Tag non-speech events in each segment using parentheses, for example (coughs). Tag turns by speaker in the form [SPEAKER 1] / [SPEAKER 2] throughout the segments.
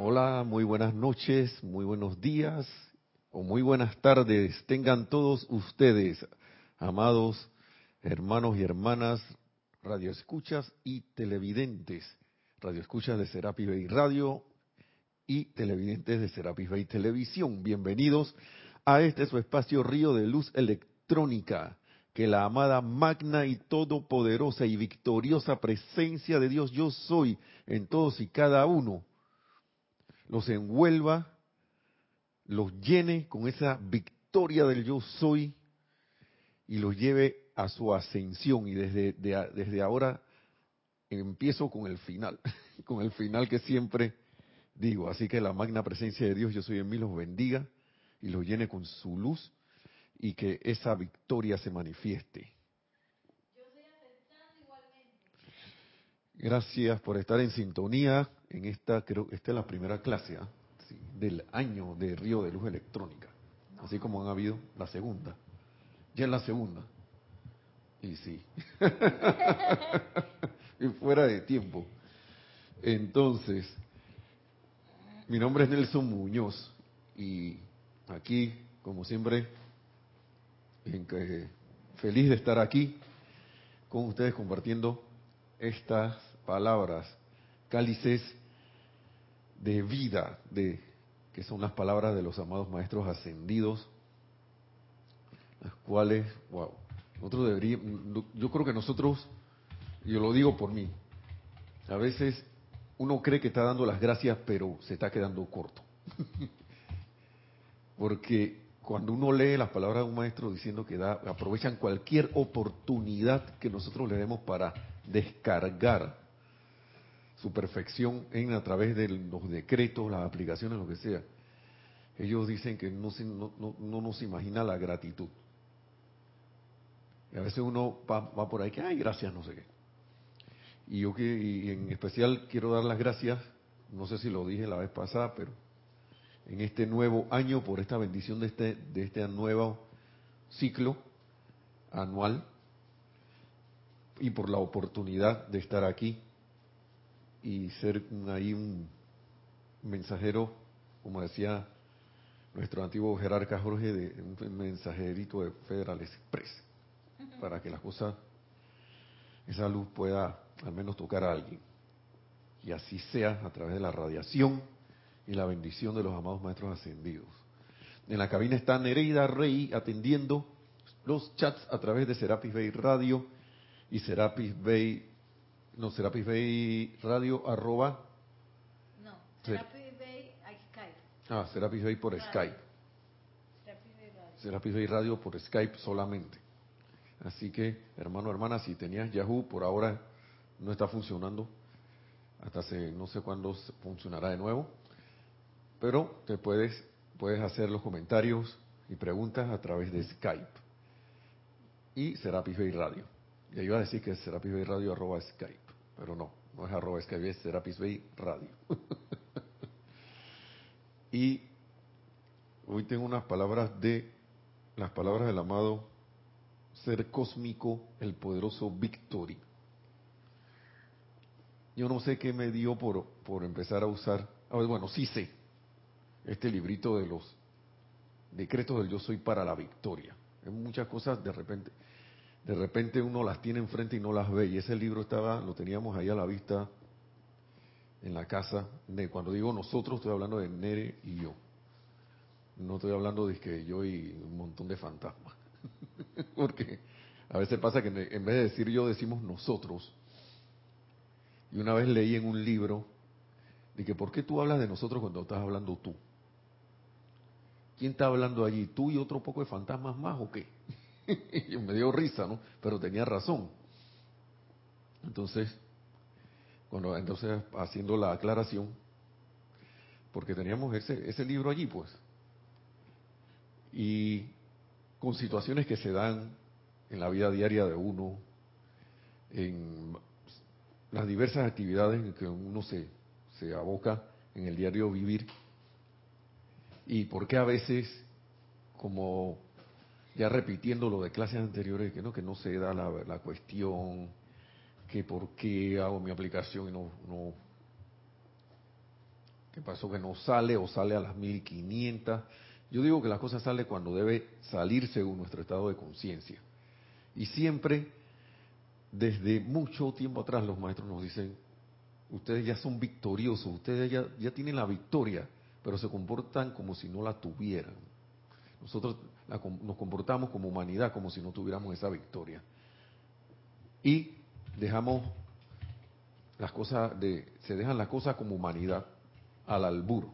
[SPEAKER 1] Hola, muy buenas noches, muy buenos días o muy buenas tardes. Tengan todos ustedes, amados hermanos y hermanas, radioescuchas y televidentes, radioescuchas de Serapis Bay Radio y televidentes de Serapis Bay Televisión. Bienvenidos a este su espacio Río de Luz Electrónica, que la amada magna y todopoderosa y victoriosa presencia de Dios yo soy en todos y cada uno los envuelva, los llene con esa victoria del yo soy y los lleve a su ascensión. Y desde, desde ahora empiezo con el final, (laughs) con el final que siempre digo. Así que la magna presencia de Dios, yo soy en mí, los bendiga y los llene con su luz y que esa victoria se manifieste. Gracias por estar en sintonía en esta, creo, esta es la primera clase ¿ah? del año de Río de Luz Electrónica, así como han habido la segunda. Ya es la segunda. Y sí. (laughs) fuera de tiempo. Entonces, mi nombre es Nelson Muñoz y aquí, como siempre, feliz de estar aquí con ustedes compartiendo estas palabras, cálices de vida, de que son las palabras de los amados maestros ascendidos, las cuales, wow, nosotros deberíamos, yo creo que nosotros, yo lo digo por mí, a veces uno cree que está dando las gracias, pero se está quedando corto. (laughs) Porque cuando uno lee las palabras de un maestro diciendo que da, aprovechan cualquier oportunidad que nosotros le demos para descargar su perfección en a través de los decretos, las aplicaciones, lo que sea. Ellos dicen que no, no, no, nos imagina la gratitud. Y a veces uno va, por ahí que, ay, gracias, no sé qué. Y yo que, y en especial quiero dar las gracias, no sé si lo dije la vez pasada, pero en este nuevo año por esta bendición de este, de este nuevo ciclo anual y por la oportunidad de estar aquí y ser ahí un mensajero, como decía nuestro antiguo jerarca Jorge, de un mensajerito de Federal Express, para que la cosa, esa luz pueda al menos tocar a alguien. Y así sea a través de la radiación y la bendición de los amados maestros ascendidos. En la cabina está Nereida Rey atendiendo los chats a través de Serapis Bay Radio y Serapis Bay no, Serapis Bay Radio arroba.
[SPEAKER 2] No, Serapis Bay Skype.
[SPEAKER 1] Ah, Serapis Bay por Skype. Serapis Bay Radio por Skype solamente. Así que, hermano, hermana, si tenías Yahoo, por ahora no está funcionando. Hasta se, no sé cuándo funcionará de nuevo. Pero te puedes, puedes hacer los comentarios y preguntas a través de Skype. Y Serapis Bay Radio. Ya iba a decir que es Serapis Bay Radio arroba Skype pero no, no es arroba Skype, es Serapis Bay Radio. (laughs) y hoy tengo unas palabras de, las palabras del amado ser cósmico, el poderoso Victory. Yo no sé qué me dio por, por empezar a usar, bueno, sí sé, este librito de los decretos del yo soy para la victoria. En muchas cosas de repente de repente uno las tiene enfrente y no las ve. Y ese libro estaba, lo teníamos ahí a la vista en la casa. De, cuando digo nosotros, estoy hablando de Nere y yo. No estoy hablando de que yo y un montón de fantasmas. (laughs) Porque a veces pasa que en vez de decir yo, decimos nosotros. Y una vez leí en un libro de que ¿por qué tú hablas de nosotros cuando estás hablando tú? ¿Quién está hablando allí? ¿Tú y otro poco de fantasmas más o qué? (laughs) y me dio risa, ¿no? Pero tenía razón. Entonces, cuando entonces haciendo la aclaración, porque teníamos ese, ese libro allí, pues, y con situaciones que se dan en la vida diaria de uno, en las diversas actividades en que uno se, se aboca en el diario vivir, y por qué a veces, como ya repitiendo lo de clases anteriores, que no, que no se da la, la cuestión, que por qué hago mi aplicación y no, no ¿Qué pasó que no sale o sale a las 1500? Yo digo que la cosa sale cuando debe salir según nuestro estado de conciencia. Y siempre, desde mucho tiempo atrás, los maestros nos dicen, ustedes ya son victoriosos, ustedes ya, ya tienen la victoria, pero se comportan como si no la tuvieran. Nosotros nos comportamos como humanidad como si no tuviéramos esa victoria. Y dejamos las cosas de, se dejan las cosas como humanidad al albur,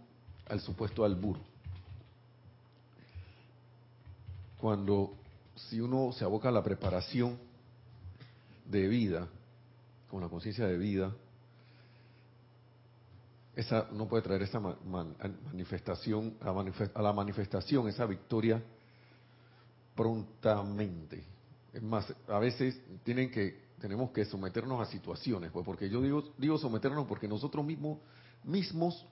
[SPEAKER 1] al supuesto albur. Cuando si uno se aboca a la preparación de vida, con la conciencia de vida, esa no puede traer esa manifestación a, la manifestación esa victoria prontamente. Es más, a veces tienen que tenemos que someternos a situaciones, pues porque yo digo digo someternos porque nosotros mismos mismos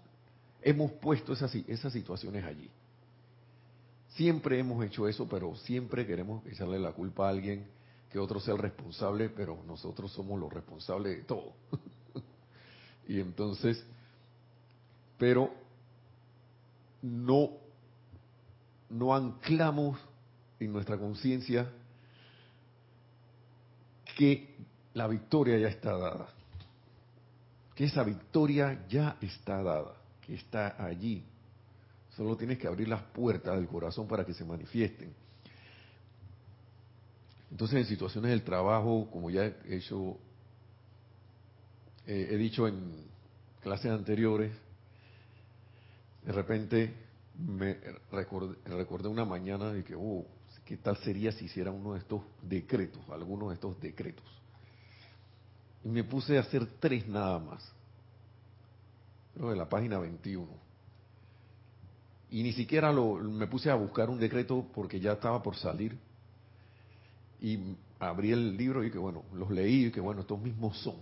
[SPEAKER 1] hemos puesto esas esas situaciones allí. Siempre hemos hecho eso, pero siempre queremos echarle la culpa a alguien, que otro sea el responsable, pero nosotros somos los responsables de todo. (laughs) y entonces, pero no, no anclamos en nuestra conciencia que la victoria ya está dada, que esa victoria ya está dada, que está allí, Solo tienes que abrir las puertas del corazón para que se manifiesten. Entonces, en situaciones del trabajo, como ya he hecho, eh, he dicho en clases anteriores, de repente me recordé, una mañana de que, oh, ¿qué tal sería si hiciera uno de estos decretos, algunos de estos decretos? Y me puse a hacer tres nada más. Creo de la página 21 y ni siquiera lo, me puse a buscar un decreto porque ya estaba por salir. Y abrí el libro y que bueno, los leí y que bueno, estos mismos son.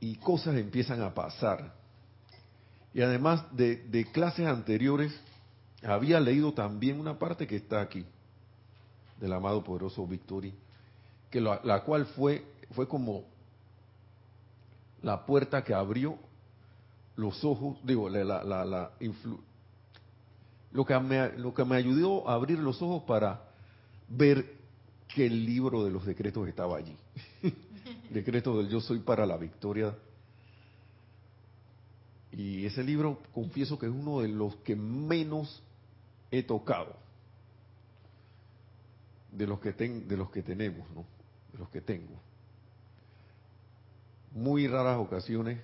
[SPEAKER 1] Y cosas empiezan a pasar. Y además de, de clases anteriores, había leído también una parte que está aquí, del amado poderoso Victory, que la, cual fue, fue como la puerta que abrió los ojos, digo, la, la, la lo, que me, lo que me ayudó a abrir los ojos para ver que el libro de los decretos estaba allí. (laughs) Decreto del yo soy para la victoria. Y ese libro, confieso que es uno de los que menos he tocado. De los que, de los que tenemos, ¿no? De los que tengo. Muy raras ocasiones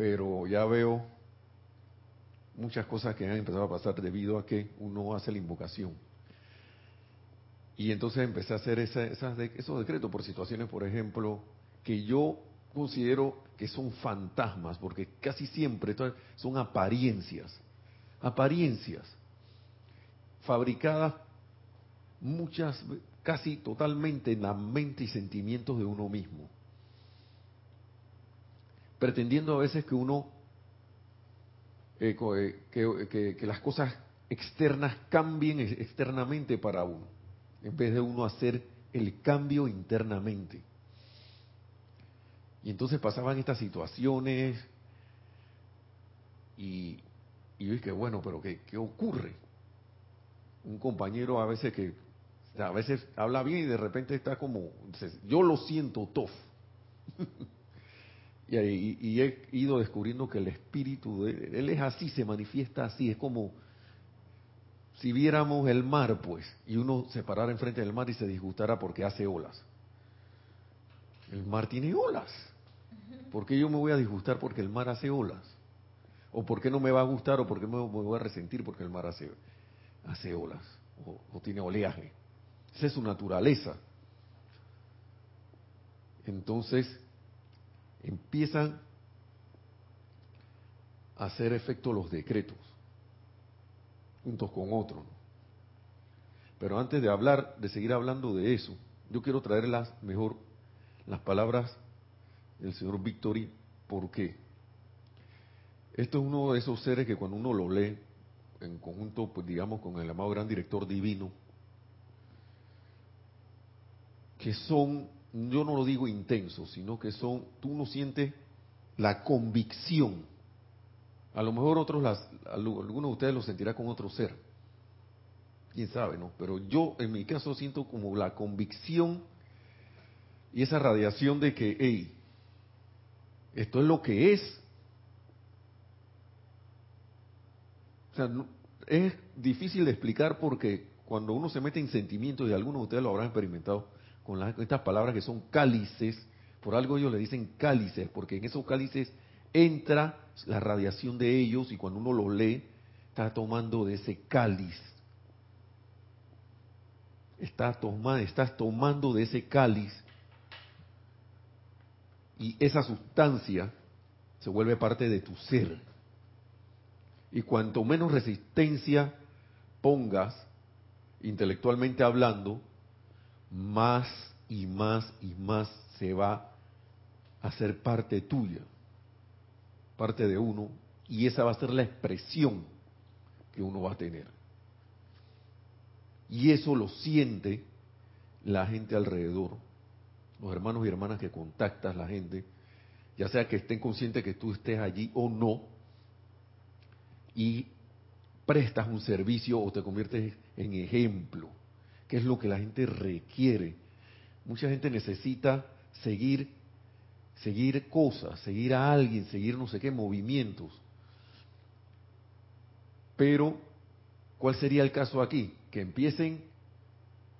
[SPEAKER 1] pero ya veo muchas cosas que han empezado a pasar debido a que uno hace la invocación. Y entonces empecé a hacer esas, esos decretos por situaciones, por ejemplo, que yo considero que son fantasmas, porque casi siempre son apariencias, apariencias, fabricadas muchas, casi totalmente en la mente y sentimientos de uno mismo pretendiendo a veces que uno, eh, eh, que, las cosas externas cambien externamente para uno, en vez de uno hacer el cambio internamente. Y entonces pasaban estas situaciones y, y yo dije, bueno, pero ¿qué, ¿qué ocurre? Un compañero a veces que a veces habla bien y de repente está como, yo lo siento tof. (laughs) Y, he ido descubriendo que el espíritu de él es así, se manifiesta así, es como si viéramos el mar, pues, y uno se parara enfrente del mar y se disgustara porque hace olas. El mar tiene olas. ¿Por qué yo me voy a disgustar porque el mar hace olas? ¿O por qué no me va a gustar o por qué me voy a resentir porque el mar hace, olas o, tiene oleaje? Esa es su naturaleza. Entonces, empiezan a hacer efecto los decretos, juntos con otros. Pero antes de hablar, de seguir hablando de eso, yo quiero traerlas mejor las palabras del señor Victory, porque esto es uno de esos seres que cuando uno lo lee en conjunto, pues digamos, con el amado gran director divino, que son yo no lo digo intenso, sino que son, tú no sientes la convicción. A lo mejor otros, las, algunos de ustedes lo sentirá con otro ser. Quién sabe, ¿no? Pero yo, en mi caso, siento como la convicción y esa radiación de que, hey, esto es lo que es. O sea, es difícil de explicar porque cuando uno se mete en sentimientos, y algunos de ustedes lo habrán experimentado, con estas palabras que son cálices, por algo ellos le dicen cálices, porque en esos cálices entra la radiación de ellos y cuando uno lo lee, está tomando de ese cáliz. Está estás tomando de ese cáliz y esa sustancia se vuelve parte de tu ser. Y cuanto menos resistencia pongas, intelectualmente hablando, más y más y más se va a hacer parte tuya, parte de uno, y esa va a ser la expresión que uno va a tener. Y eso lo siente la gente alrededor, los hermanos y hermanas que contactas, la gente, ya sea que estén conscientes que tú estés allí o no, y prestas un servicio o te conviertes en ejemplo, que es lo que la gente requiere. Mucha gente necesita seguir seguir cosas, seguir a alguien, seguir no sé qué movimientos. Pero ¿cuál sería el caso aquí? Que empiecen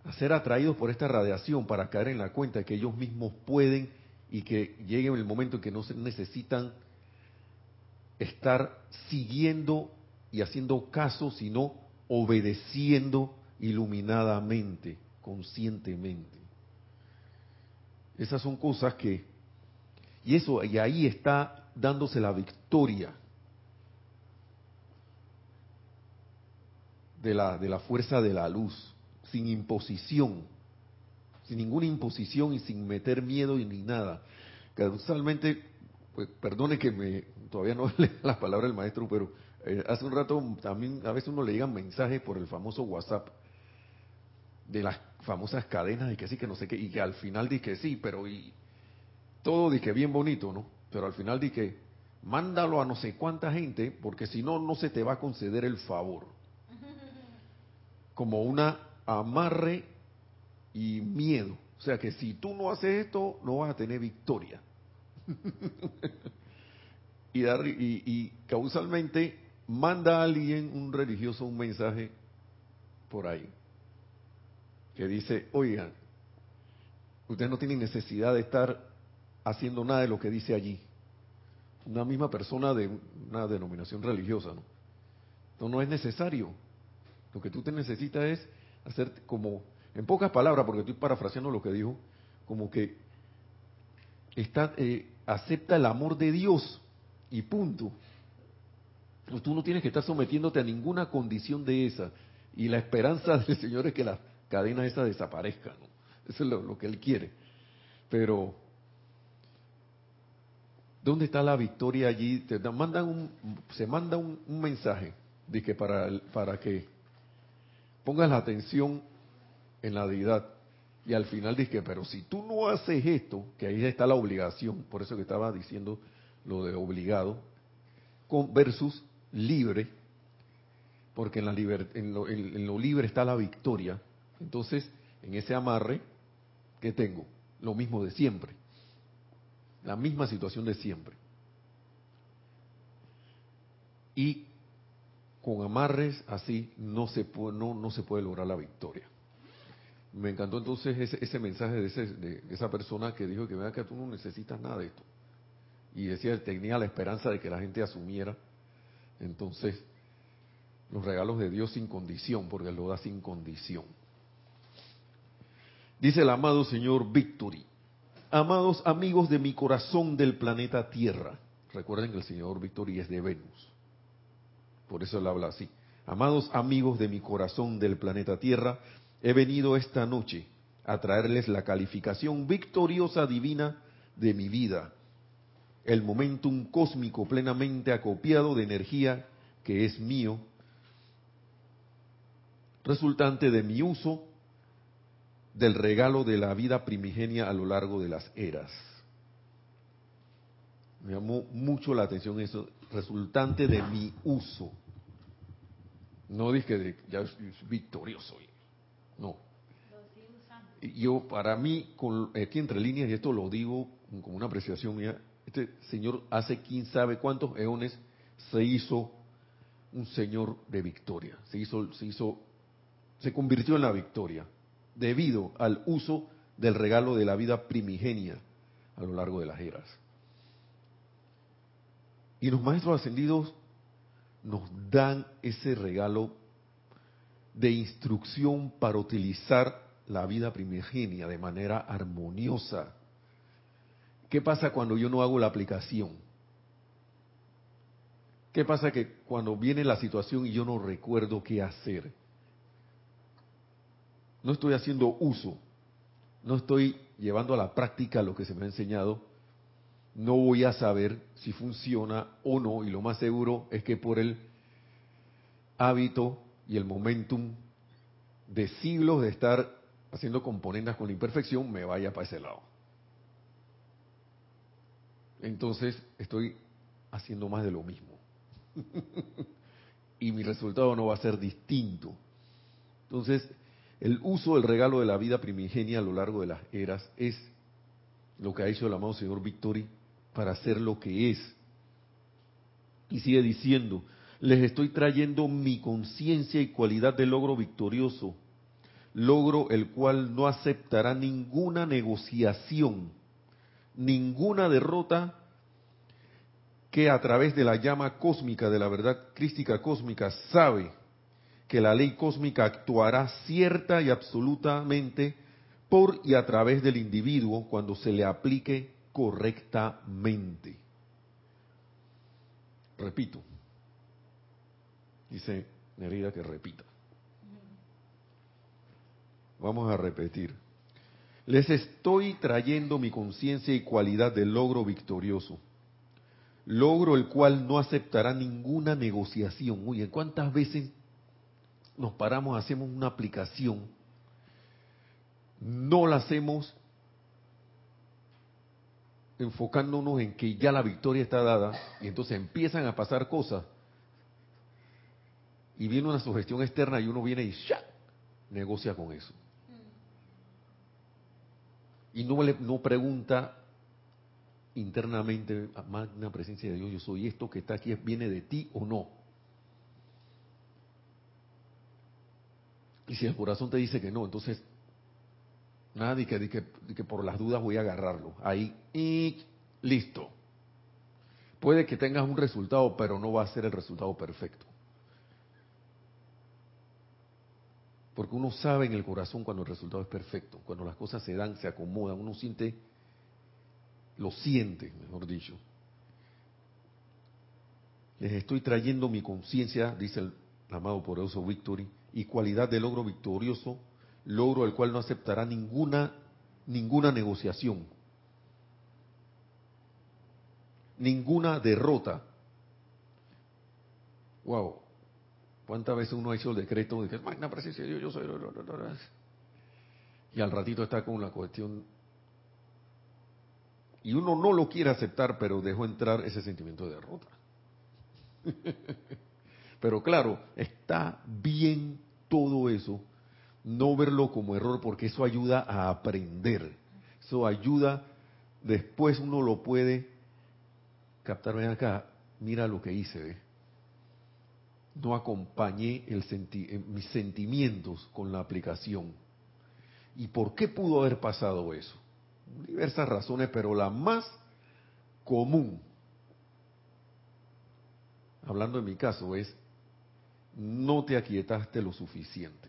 [SPEAKER 1] a ser atraídos por esta radiación para caer en la cuenta que ellos mismos pueden y que llegue el momento en que no se necesitan estar siguiendo y haciendo caso, sino obedeciendo iluminadamente, conscientemente. Esas son cosas que, y eso, y ahí está dándose la victoria de la, de la fuerza de la luz, sin imposición, sin ninguna imposición y sin meter miedo y ni nada. Casualmente, pues, perdone que me, todavía no (laughs) leo las palabras del maestro, pero eh, hace un rato también a veces uno le llegan mensajes por el famoso WhatsApp de las famosas cadenas y que sí, que no sé qué, y que al final dije sí, pero y todo dije bien bonito, ¿no? Pero al final dije, mándalo a no sé cuánta gente, porque si no, no se te va a conceder el favor. (laughs) Como una amarre y miedo. O sea que si tú no haces esto, no vas a tener victoria. (laughs) y, dar, y, y causalmente manda a alguien, un religioso, un mensaje por ahí, que dice, oigan, ustedes no tienen necesidad de estar haciendo nada de lo que dice allí. Una misma persona de una denominación religiosa, ¿no? Entonces no es necesario. Lo que tú te necesitas es hacer como, en pocas palabras, porque estoy parafraseando lo que dijo, como que está, eh, acepta el amor de Dios y punto. Tú no tienes que estar sometiéndote a ninguna condición de esa. Y la esperanza (laughs) del Señor es que la cadena esa desaparezca. Eso es lo, que Él quiere. Pero, ¿dónde está la victoria allí? Te mandan un, se manda un, mensaje de que para, para que pongas la atención en la deidad. Y al final dice, pero si tú no haces esto, que ahí está la obligación, por eso que estaba diciendo lo de obligado, con, versus libre, porque en, la en, lo, en, lo, libre está la victoria. Entonces, en ese amarre, ¿qué tengo? Lo mismo de siempre. La misma situación de siempre. Y con amarres así no se puede, no, no se puede lograr la victoria. Me encantó entonces ese, ese mensaje de, ese, de, esa persona que dijo que vea que tú no necesitas nada de esto. Y decía, tenía la esperanza de que la gente asumiera entonces, los regalos de Dios sin condición, porque lo da sin condición. Dice el amado Señor Victory, amados amigos de mi corazón del planeta Tierra, recuerden que el Señor Victory es de Venus, por eso él habla así, amados amigos de mi corazón del planeta Tierra, he venido esta noche a traerles la calificación victoriosa divina de mi vida el momentum cósmico plenamente acopiado de energía que es mío, resultante de mi uso del regalo de la vida primigenia a lo largo de las eras. Me llamó mucho la atención eso, resultante de mi uso. No dije de ya soy victorioso, no. Yo, para mí, con, aquí entre líneas, y esto lo digo como una apreciación mía, este señor hace quién sabe cuántos eones se hizo un señor de victoria, se hizo, se hizo, se convirtió en la victoria debido al uso del regalo de la vida primigenia a lo largo de las eras. Y los maestros ascendidos nos dan ese regalo de instrucción para utilizar la vida primigenia de manera armoniosa. ¿Qué pasa cuando yo no hago la aplicación? ¿Qué pasa que cuando viene la situación y yo no recuerdo qué hacer? No estoy haciendo uso, no estoy llevando a la práctica lo que se me ha enseñado, no voy a saber si funciona o no, y lo más seguro es que por el hábito y el momentum de siglos de estar haciendo componendas con imperfección, me vaya para ese lado. Entonces estoy haciendo más de lo mismo. (laughs) y mi resultado no va a ser distinto. Entonces, el uso del regalo de la vida primigenia a lo largo de las eras es lo que ha hecho el amado Señor Victory para hacer lo que es. Y sigue diciendo, les estoy trayendo mi conciencia y cualidad de logro victorioso, logro el cual no aceptará ninguna negociación, ninguna derrota que a través de la llama cósmica, de la verdad crística cósmica, sabe que la ley cósmica actuará cierta y absolutamente por y a través del individuo cuando se le aplique correctamente. Repito, dice Nerida que repita. Vamos a repetir. Les estoy trayendo mi conciencia y cualidad de logro victorioso logro el cual no aceptará ninguna negociación. Oye, ¿cuántas veces nos paramos, hacemos una aplicación, no la hacemos enfocándonos en que ya la victoria está dada y entonces empiezan a pasar cosas y viene una sugestión externa y uno viene y ¡ya! negocia con eso. Y no, le, no pregunta internamente, magna presencia de Dios, yo soy esto que está aquí, viene de ti o no. Y si el corazón te dice que no, entonces, nada de que, que, por las dudas voy a agarrarlo. Ahí, y listo. Puede que tengas un resultado, pero no va a ser el resultado perfecto. Porque uno sabe en el corazón cuando el resultado es perfecto, cuando las cosas se dan, se acomodan, uno siente lo siente, mejor dicho. Les estoy trayendo mi conciencia, dice el amado poderoso Victory, y cualidad de logro victorioso, logro el cual no aceptará ninguna ninguna negociación, ninguna derrota. Wow, ¿cuántas veces uno ha hecho el decreto de que magna Dios, yo soy, y al ratito está con la cuestión y uno no lo quiere aceptar, pero dejó entrar ese sentimiento de derrota. (laughs) pero claro, está bien todo eso, no verlo como error, porque eso ayuda a aprender. Eso ayuda, después uno lo puede captar. Ven acá, mira lo que hice, ¿ve? No acompañé el eh, mis sentimientos con la aplicación. ¿Y por qué pudo haber pasado eso? diversas razones, pero la más común, hablando en mi caso, es no te aquietaste lo suficiente.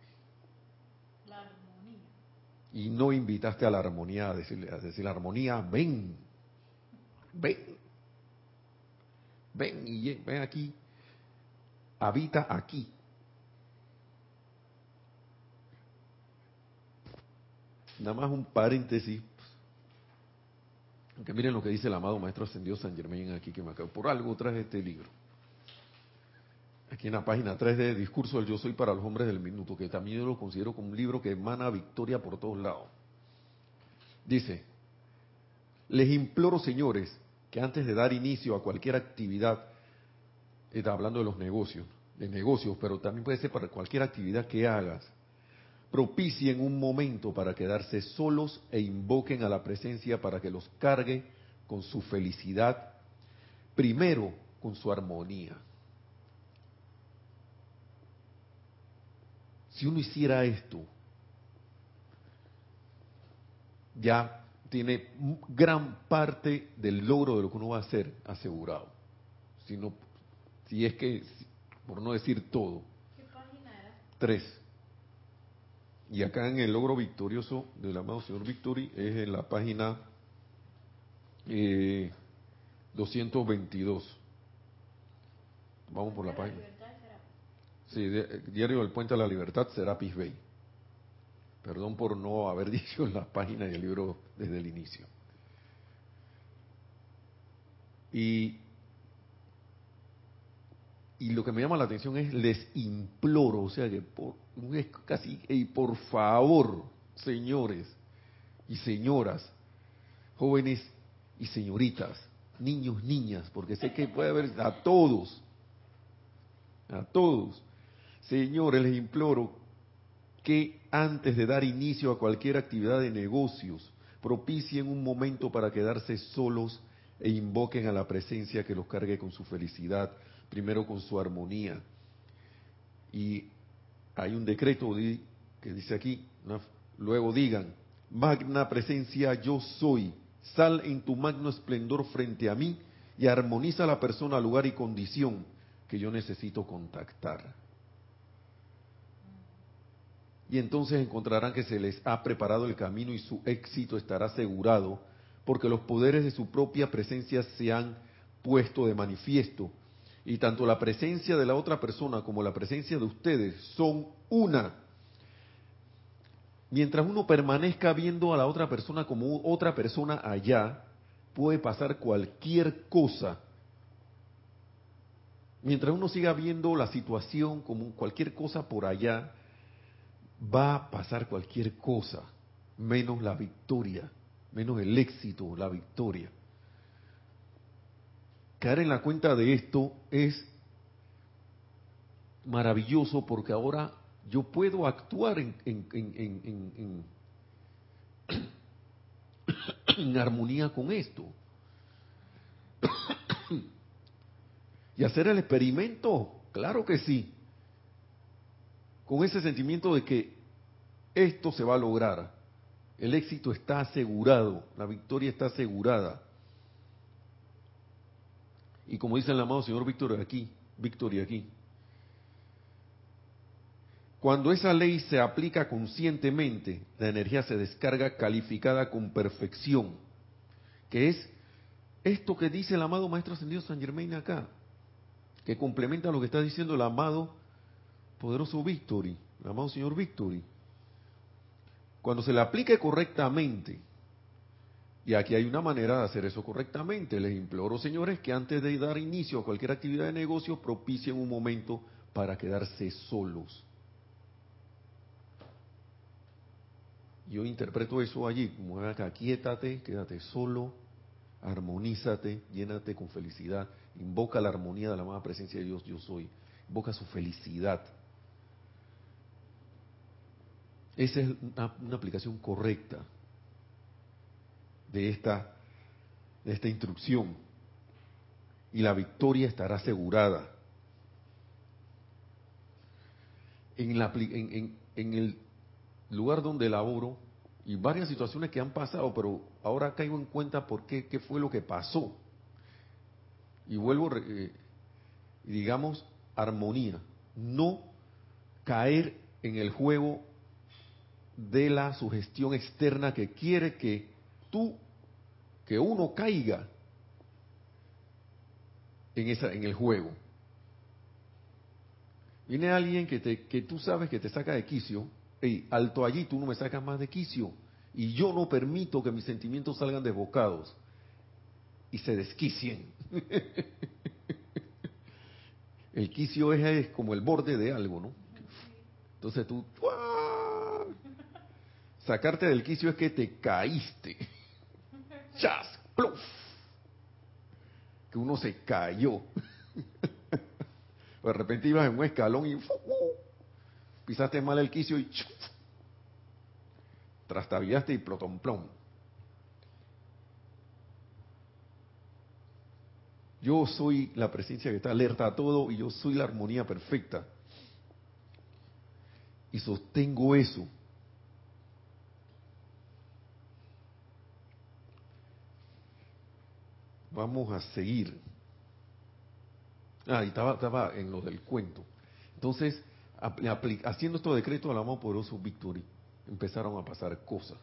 [SPEAKER 2] La armonía.
[SPEAKER 1] Y no invitaste a la armonía, a decirle, a decir la armonía, ven, ven, ven y ven aquí, habita aquí. Nada más un paréntesis que miren lo que dice el amado Maestro Ascendido San Germain aquí que me acabo. Por algo traje este libro. aquí en la página 3 de Discurso del Yo Soy para los Hombres del Minuto, que también yo lo considero como un libro que emana victoria por todos lados. Dice, les imploro, señores, que antes de dar inicio a cualquier actividad, está hablando de los negocios, de negocios, pero también puede ser para cualquier actividad que hagas, propicien un momento para quedarse solos e invoquen a la presencia para que los cargue con su felicidad, primero con su armonía. Si uno hiciera esto, ya tiene gran parte del logro de lo que uno va a hacer asegurado. Si, no, si es que, por no decir todo.
[SPEAKER 2] ¿Qué página era?
[SPEAKER 1] Tres. Y acá en el logro victorioso del amado señor Victory es en la página eh, 222. Vamos por la página. Sí, Diario del Puente a la Libertad, Serapis Bay. Perdón por no haber (laughs) dicho en la página del libro desde el inicio. Y, y lo que me llama la atención es, les imploro, o sea que por, es casi, y por favor, señores y señoras, jóvenes y señoritas, niños, niñas, porque sé que puede haber a todos, a todos, señores, les imploro que antes de dar inicio a cualquier actividad de negocios, propicien un momento para quedarse solos e invoquen a la presencia que los cargue con su felicidad, primero con su armonía. Y hay un decreto que dice aquí, luego digan, magna presencia yo soy, sal en tu magno esplendor frente a mí y armoniza la persona, lugar y condición que yo necesito contactar y entonces encontrarán que se les ha preparado el camino y su éxito estará asegurado, porque los poderes de su propia presencia se han puesto de manifiesto, y tanto la presencia de la otra persona como la presencia de ustedes son una. Mientras uno permanezca viendo a la otra persona como otra persona allá, puede pasar cualquier cosa. Mientras uno siga viendo la situación como cualquier cosa por allá, va a pasar cualquier cosa, menos la victoria, menos el éxito, la victoria. Caer en la cuenta de esto es maravilloso porque ahora yo puedo actuar en, en, en armonía con esto. (coughs) y hacer el experimento, claro que sí con ese sentimiento de que esto se va a lograr, el éxito está asegurado, la victoria está asegurada. Y como dice el amado señor Víctor aquí, Víctor aquí, cuando esa ley se aplica conscientemente, la energía se descarga calificada con perfección, que es esto que dice el amado Maestro Ascendido San Germain acá, que complementa lo que está diciendo el amado poderoso Victory, el amado señor Victory, cuando se le aplique correctamente, y aquí hay una manera de hacer eso correctamente, les imploro, señores, que antes de dar inicio a cualquier actividad de negocio, propicien un momento para quedarse solos. Yo interpreto eso allí, como acá, quiétate, quédate solo, armonízate, llénate con felicidad, invoca la armonía de la amada presencia de Dios, yo soy, invoca su felicidad, esa es una, aplicación correcta de esta, de esta instrucción. Y la victoria estará asegurada. En, la, en, en, el lugar donde laboro, y varias situaciones que han pasado, pero ahora caigo en cuenta por qué, qué fue lo que pasó. Y vuelvo, eh, digamos, armonía. No caer en el juego de la sugestión externa que quiere que tú, que uno caiga en, esa, en el juego. Viene alguien que, te, que tú sabes que te saca de quicio, hey, alto allí, tú no me sacas más de quicio, y yo no permito que mis sentimientos salgan desbocados y se desquicien. (laughs) El quicio es, es como el borde de algo, ¿no? Entonces tú, sacarte del quicio es que te caíste. ¡Chas! ¡Pluf! Que uno se cayó. (laughs) de repente ibas en un escalón y pisaste mal el quicio y ¡chuf! trastabillaste y plotomplón. Yo soy la presencia que está alerta a todo y yo soy la armonía perfecta. Y sostengo eso. Vamos a seguir. Ah, y estaba, estaba en lo del cuento. Entonces, haciendo estos decretos al amor poderoso Victory, empezaron a pasar cosas.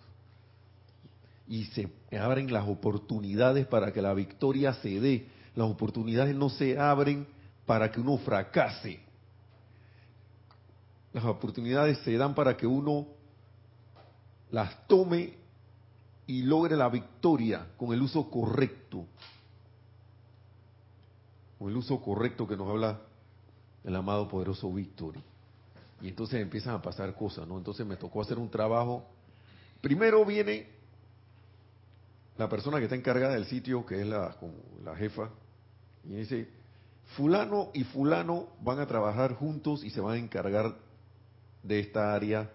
[SPEAKER 1] Y se abren las oportunidades para que la victoria se dé. Las oportunidades no se abren para que uno fracase. Las oportunidades se dan para que uno las tome y logre la victoria con el uso correcto. Con el uso correcto que nos habla el amado poderoso Victory. Y entonces empiezan a pasar cosas, ¿no? Entonces me tocó hacer un trabajo. Primero viene la persona que está encargada del sitio, que es la, la jefa, y dice, fulano y fulano van a trabajar juntos y se van a encargar de esta área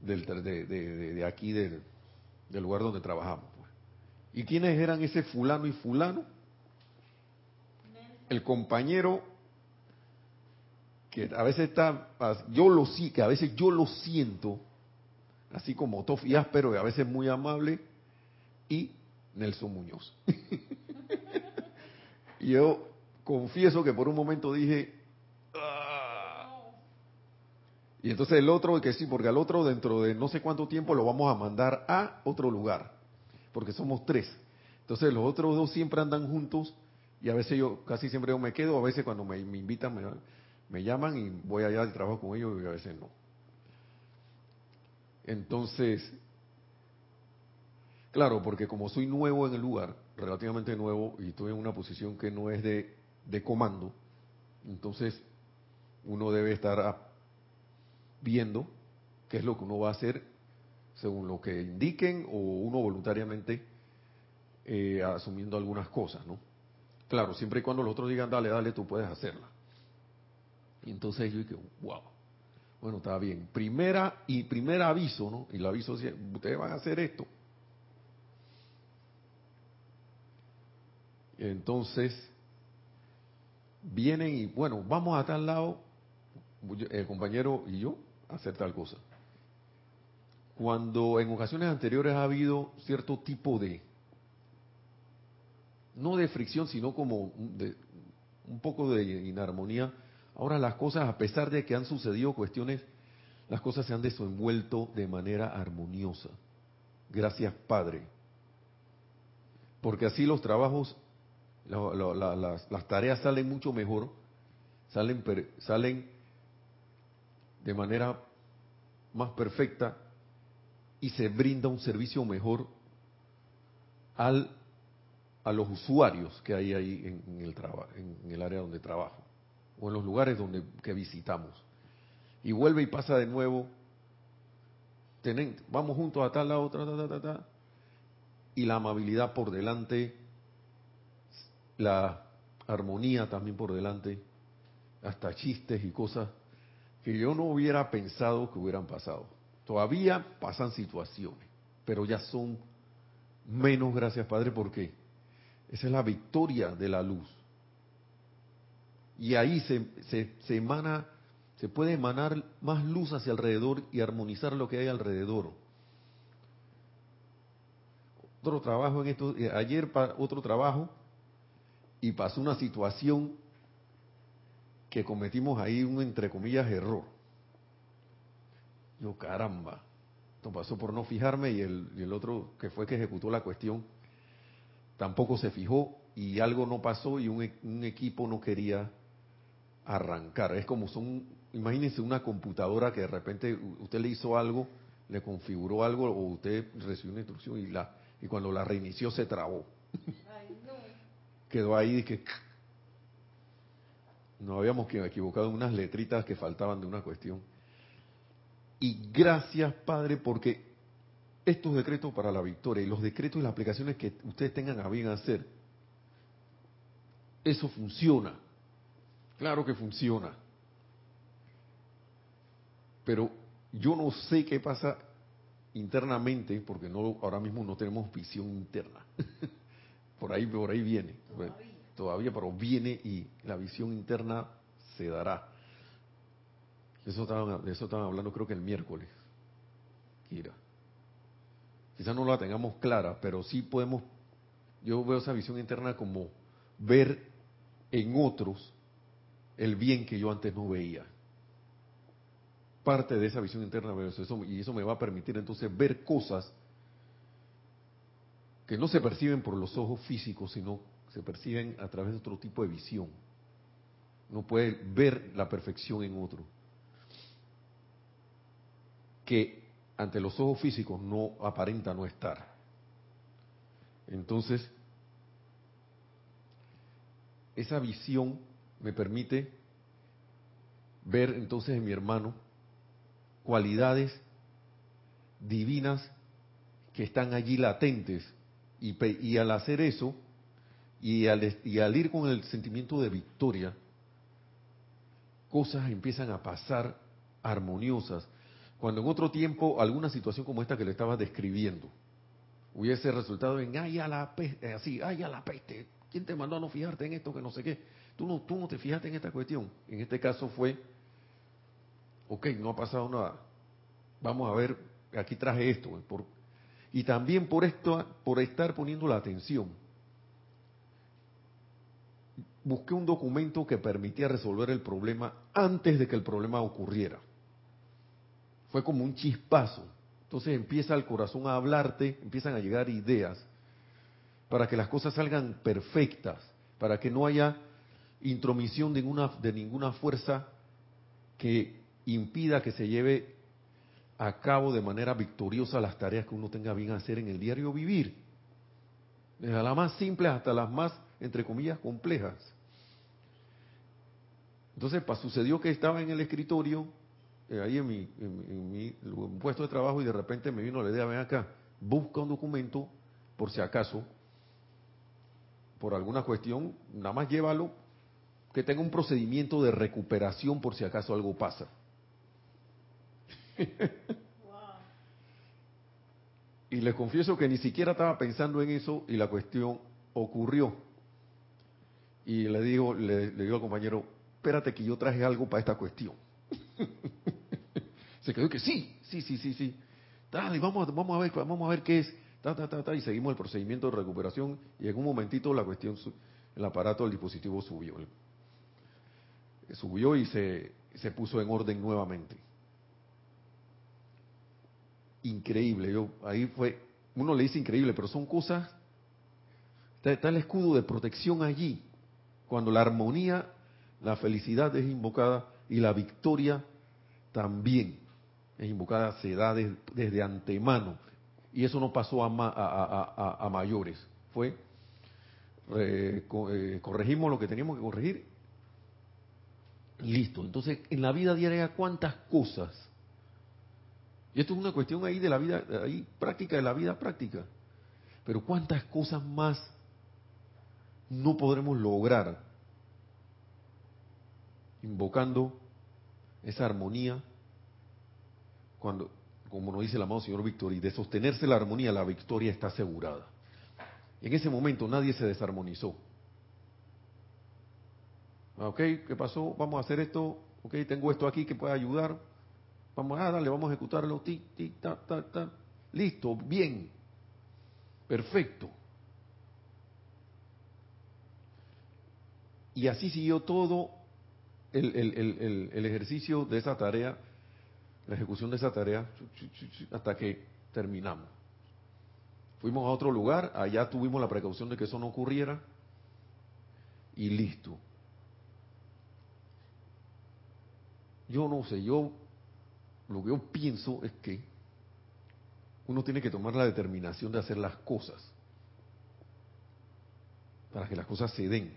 [SPEAKER 1] del, de, de, aquí, del, del, lugar donde trabajamos. Pues. ¿Y quiénes eran ese fulano y fulano? El compañero que a veces está, yo lo sí, que a veces yo lo siento, así como tof y áspero, y a veces muy amable, y Nelson Muñoz. y (laughs) yo confieso que por un momento dije, ah". y entonces el otro, que sí, porque al otro dentro de no sé cuánto tiempo lo vamos a mandar a otro lugar, porque somos tres. Entonces los otros dos siempre andan juntos y a veces yo casi siempre yo me quedo, a veces cuando me, me invitan me, me llaman y voy allá al trabajo con ellos y a veces no. Entonces, claro, porque como soy nuevo en el lugar, relativamente nuevo, y estoy en una posición que no es de, de comando, entonces uno debe estar viendo qué es lo que uno va a hacer según lo que indiquen o uno voluntariamente eh, asumiendo algunas cosas, ¿no? Claro, siempre y cuando los otros digan, dale, dale, tú puedes hacerla. Y entonces yo dije, wow. Bueno, está bien. Primera y primer aviso, ¿no? Y el aviso decía, ustedes van a hacer esto. Entonces, vienen y, bueno, vamos a tal lado, el compañero y yo, a hacer tal cosa. Cuando en ocasiones anteriores ha habido cierto tipo de, no de fricción, sino como de, un poco de inarmonía Ahora las cosas, a pesar de que han sucedido cuestiones, las cosas se han desenvuelto de manera armoniosa. Gracias, Padre. Porque así los trabajos, las, tareas salen mucho mejor, salen, salen de manera más perfecta y se brinda un servicio mejor al, a los usuarios que hay ahí en, el, el área donde trabajo o en los lugares donde que visitamos. Y vuelve y pasa de nuevo. vamos juntos a tal lado, ta, ta, ta, ta, y la amabilidad por delante, la armonía también por delante, hasta chistes y cosas que yo no hubiera pensado que hubieran pasado. Todavía pasan situaciones, pero ya son menos, gracias Padre, porque esa es la victoria de la luz y ahí se, se, emana, se puede emanar más luz hacia alrededor y armonizar lo que hay alrededor. Otro trabajo en esto, eh, ayer otro trabajo y pasó una situación que cometimos ahí un entre comillas error. Yo, caramba, esto pasó por no fijarme y el, y el otro que fue que ejecutó la cuestión tampoco se fijó y algo no pasó y un, un equipo no quería arrancar. Es como son, imagínense una computadora que de repente usted le hizo algo, le configuró algo o usted recibió una instrucción y la y cuando la reinició se trabó. Quedó ahí y que (laughs) nos habíamos equivocado en unas letritas que faltaban de una cuestión. Y gracias, Padre, porque estos decretos para la victoria y los decretos y las aplicaciones que ustedes tengan a bien hacer, eso funciona. Claro que funciona. Pero yo no sé qué pasa internamente, porque no ahora mismo no tenemos visión interna. (laughs) por ahí, por ahí viene. Todavía. Todavía, pero viene y la visión interna se dará. Eso estaban, de eso estaban hablando creo que el miércoles. Kira. Quizás no la tengamos clara, pero sí podemos, yo veo esa visión interna como ver en otros el bien que yo antes no veía. Parte de esa visión interna y eso me va a permitir entonces ver cosas que no se perciben por los ojos físicos, sino se perciben a través de otro tipo de visión. No puede ver la perfección en otro. Que ante los ojos físicos no aparenta no estar. Entonces, esa visión me permite ver entonces en mi hermano cualidades divinas que están allí latentes y, y al hacer eso y al, y al ir con el sentimiento de victoria, cosas empiezan a pasar armoniosas. Cuando en otro tiempo alguna situación como esta que le estaba describiendo hubiese resultado en ay a la peste, así, ay a la peste, ¿quién te mandó a no fijarte en esto que no sé qué? Tú no, tú no te fijaste en esta cuestión. En este caso fue, ok, no ha pasado nada. Vamos a ver, aquí traje esto. Por, y también por esto, por estar poniendo la atención busqué un documento que permitía resolver el problema antes de que el problema ocurriera. Fue como un chispazo. Entonces empieza el corazón a hablarte, empiezan a llegar ideas para que las cosas salgan perfectas, para que no haya intromisión de ninguna, de ninguna fuerza que impida que se lleve a cabo de manera victoriosa las tareas que uno tenga bien hacer en el diario vivir. Desde las más simples hasta las más, entre comillas, complejas. Entonces sucedió que estaba en el escritorio, ahí en mi, puesto de trabajo, y de repente me vino la idea, ven acá, busca un documento, por si acaso, por alguna cuestión, nada más llévalo, que tenga un procedimiento de recuperación por si acaso algo pasa. (laughs) y les confieso que ni siquiera estaba pensando en eso y la cuestión ocurrió. Y le digo, le digo al compañero, espérate que yo traje algo para esta cuestión. (laughs) Se quedó que sí, sí, sí, sí, sí. Dale, vamos, vamos a ver, vamos a ver qué es. y seguimos el procedimiento de recuperación y en un momentito la cuestión, el aparato del dispositivo subió. Subió y se, se puso en orden nuevamente. Increíble, yo ahí fue, uno le dice increíble, pero son cosas, está el escudo de protección allí. Cuando la armonía la felicidad es invocada y la victoria también es invocada, se da desde antemano. Y eso no pasó a, mayores. Fue, eh, eh, corregimos lo que teníamos que corregir. Listo. Entonces, en la vida diaria, ¿cuántas cosas? Y esto es una cuestión ahí de la vida, ahí práctica, de la vida práctica. Pero ¿cuántas cosas más no podremos lograr invocando esa armonía, cuando, como nos dice el amado Señor y de sostenerse la armonía, la victoria está asegurada. En ese momento nadie se desarmonizó. Ah, ok, ¿qué pasó? Vamos a hacer esto. Ok, tengo esto aquí que puede ayudar. Vamos a darle, vamos a ejecutarlo. Listo, bien. Perfecto. Y así siguió todo el, ejercicio de esa tarea, la ejecución de esa tarea, hasta que terminamos. Fuimos a otro lugar, allá tuvimos la precaución de que eso no ocurriera y listo. Yo no sé, yo lo que yo pienso es que uno tiene que tomar la determinación de hacer las cosas para que las cosas se den.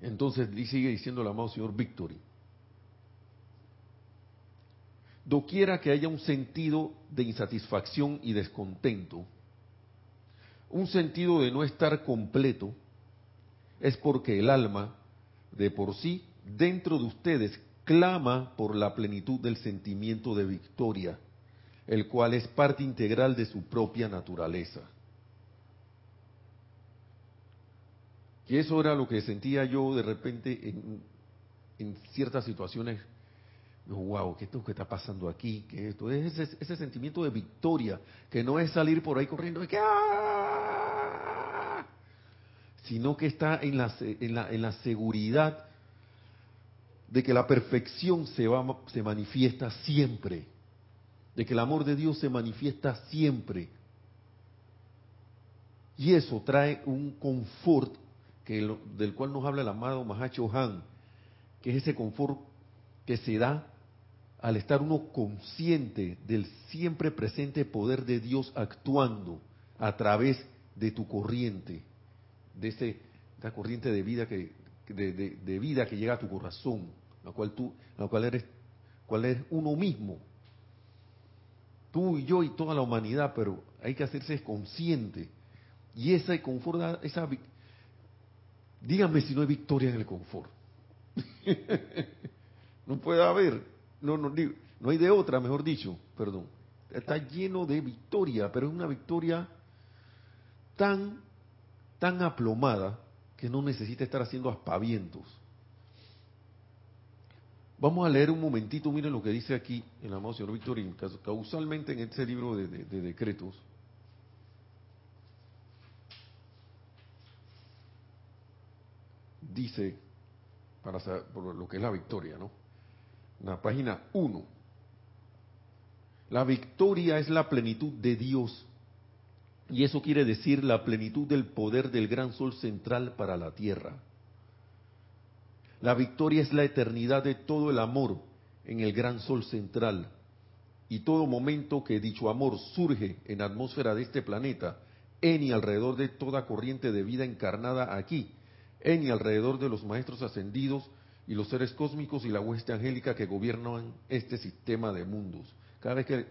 [SPEAKER 1] Entonces sigue diciendo el amado señor Victory. Doquiera que haya un sentido de insatisfacción y descontento, un sentido de no estar completo, es porque el alma, de por sí, dentro de ustedes, clama por la plenitud del sentimiento de victoria, el cual es parte integral de su propia naturaleza. Y eso era lo que sentía yo de repente en, ciertas situaciones. Wow, ¿qué es lo que está pasando aquí? ¿Qué esto? Es ese, sentimiento de victoria, que no es salir por ahí corriendo, que, ¡ah! sino que está en la, en, la, en la seguridad de que la perfección se, va, se manifiesta siempre, de que el amor de Dios se manifiesta siempre. Y eso trae un confort que del cual nos habla el amado Mahacho Han, que es ese confort que se da al estar uno consciente del siempre presente poder de Dios actuando a través de tu corriente, de ese, esa corriente de vida que de, vida que llega a tu corazón, la cual tú, la cual eres, cual eres uno mismo, tú y yo y toda la humanidad, pero hay que hacerse consciente. Y esa confort, esa Díganme si no hay victoria en el confort. (laughs) no puede haber, no, no, no hay de otra, mejor dicho, perdón. Está lleno de victoria, pero es una victoria tan, tan aplomada que no necesita estar haciendo aspavientos. Vamos a leer un momentito, miren lo que dice aquí el amado señor Victorín, causalmente en este libro de decretos. dice, para saber, por lo que es la victoria, ¿no? La página 1. La victoria es la plenitud de Dios. Y eso quiere decir la plenitud del poder del gran sol central para la tierra. La victoria es la eternidad de todo el amor en el gran sol central. Y todo momento que dicho amor surge en la atmósfera de este planeta, en y alrededor de toda corriente de vida encarnada aquí, en y alrededor de los maestros ascendidos y los seres cósmicos y la hueste angélica que gobiernan este sistema de mundos. Cada vez que,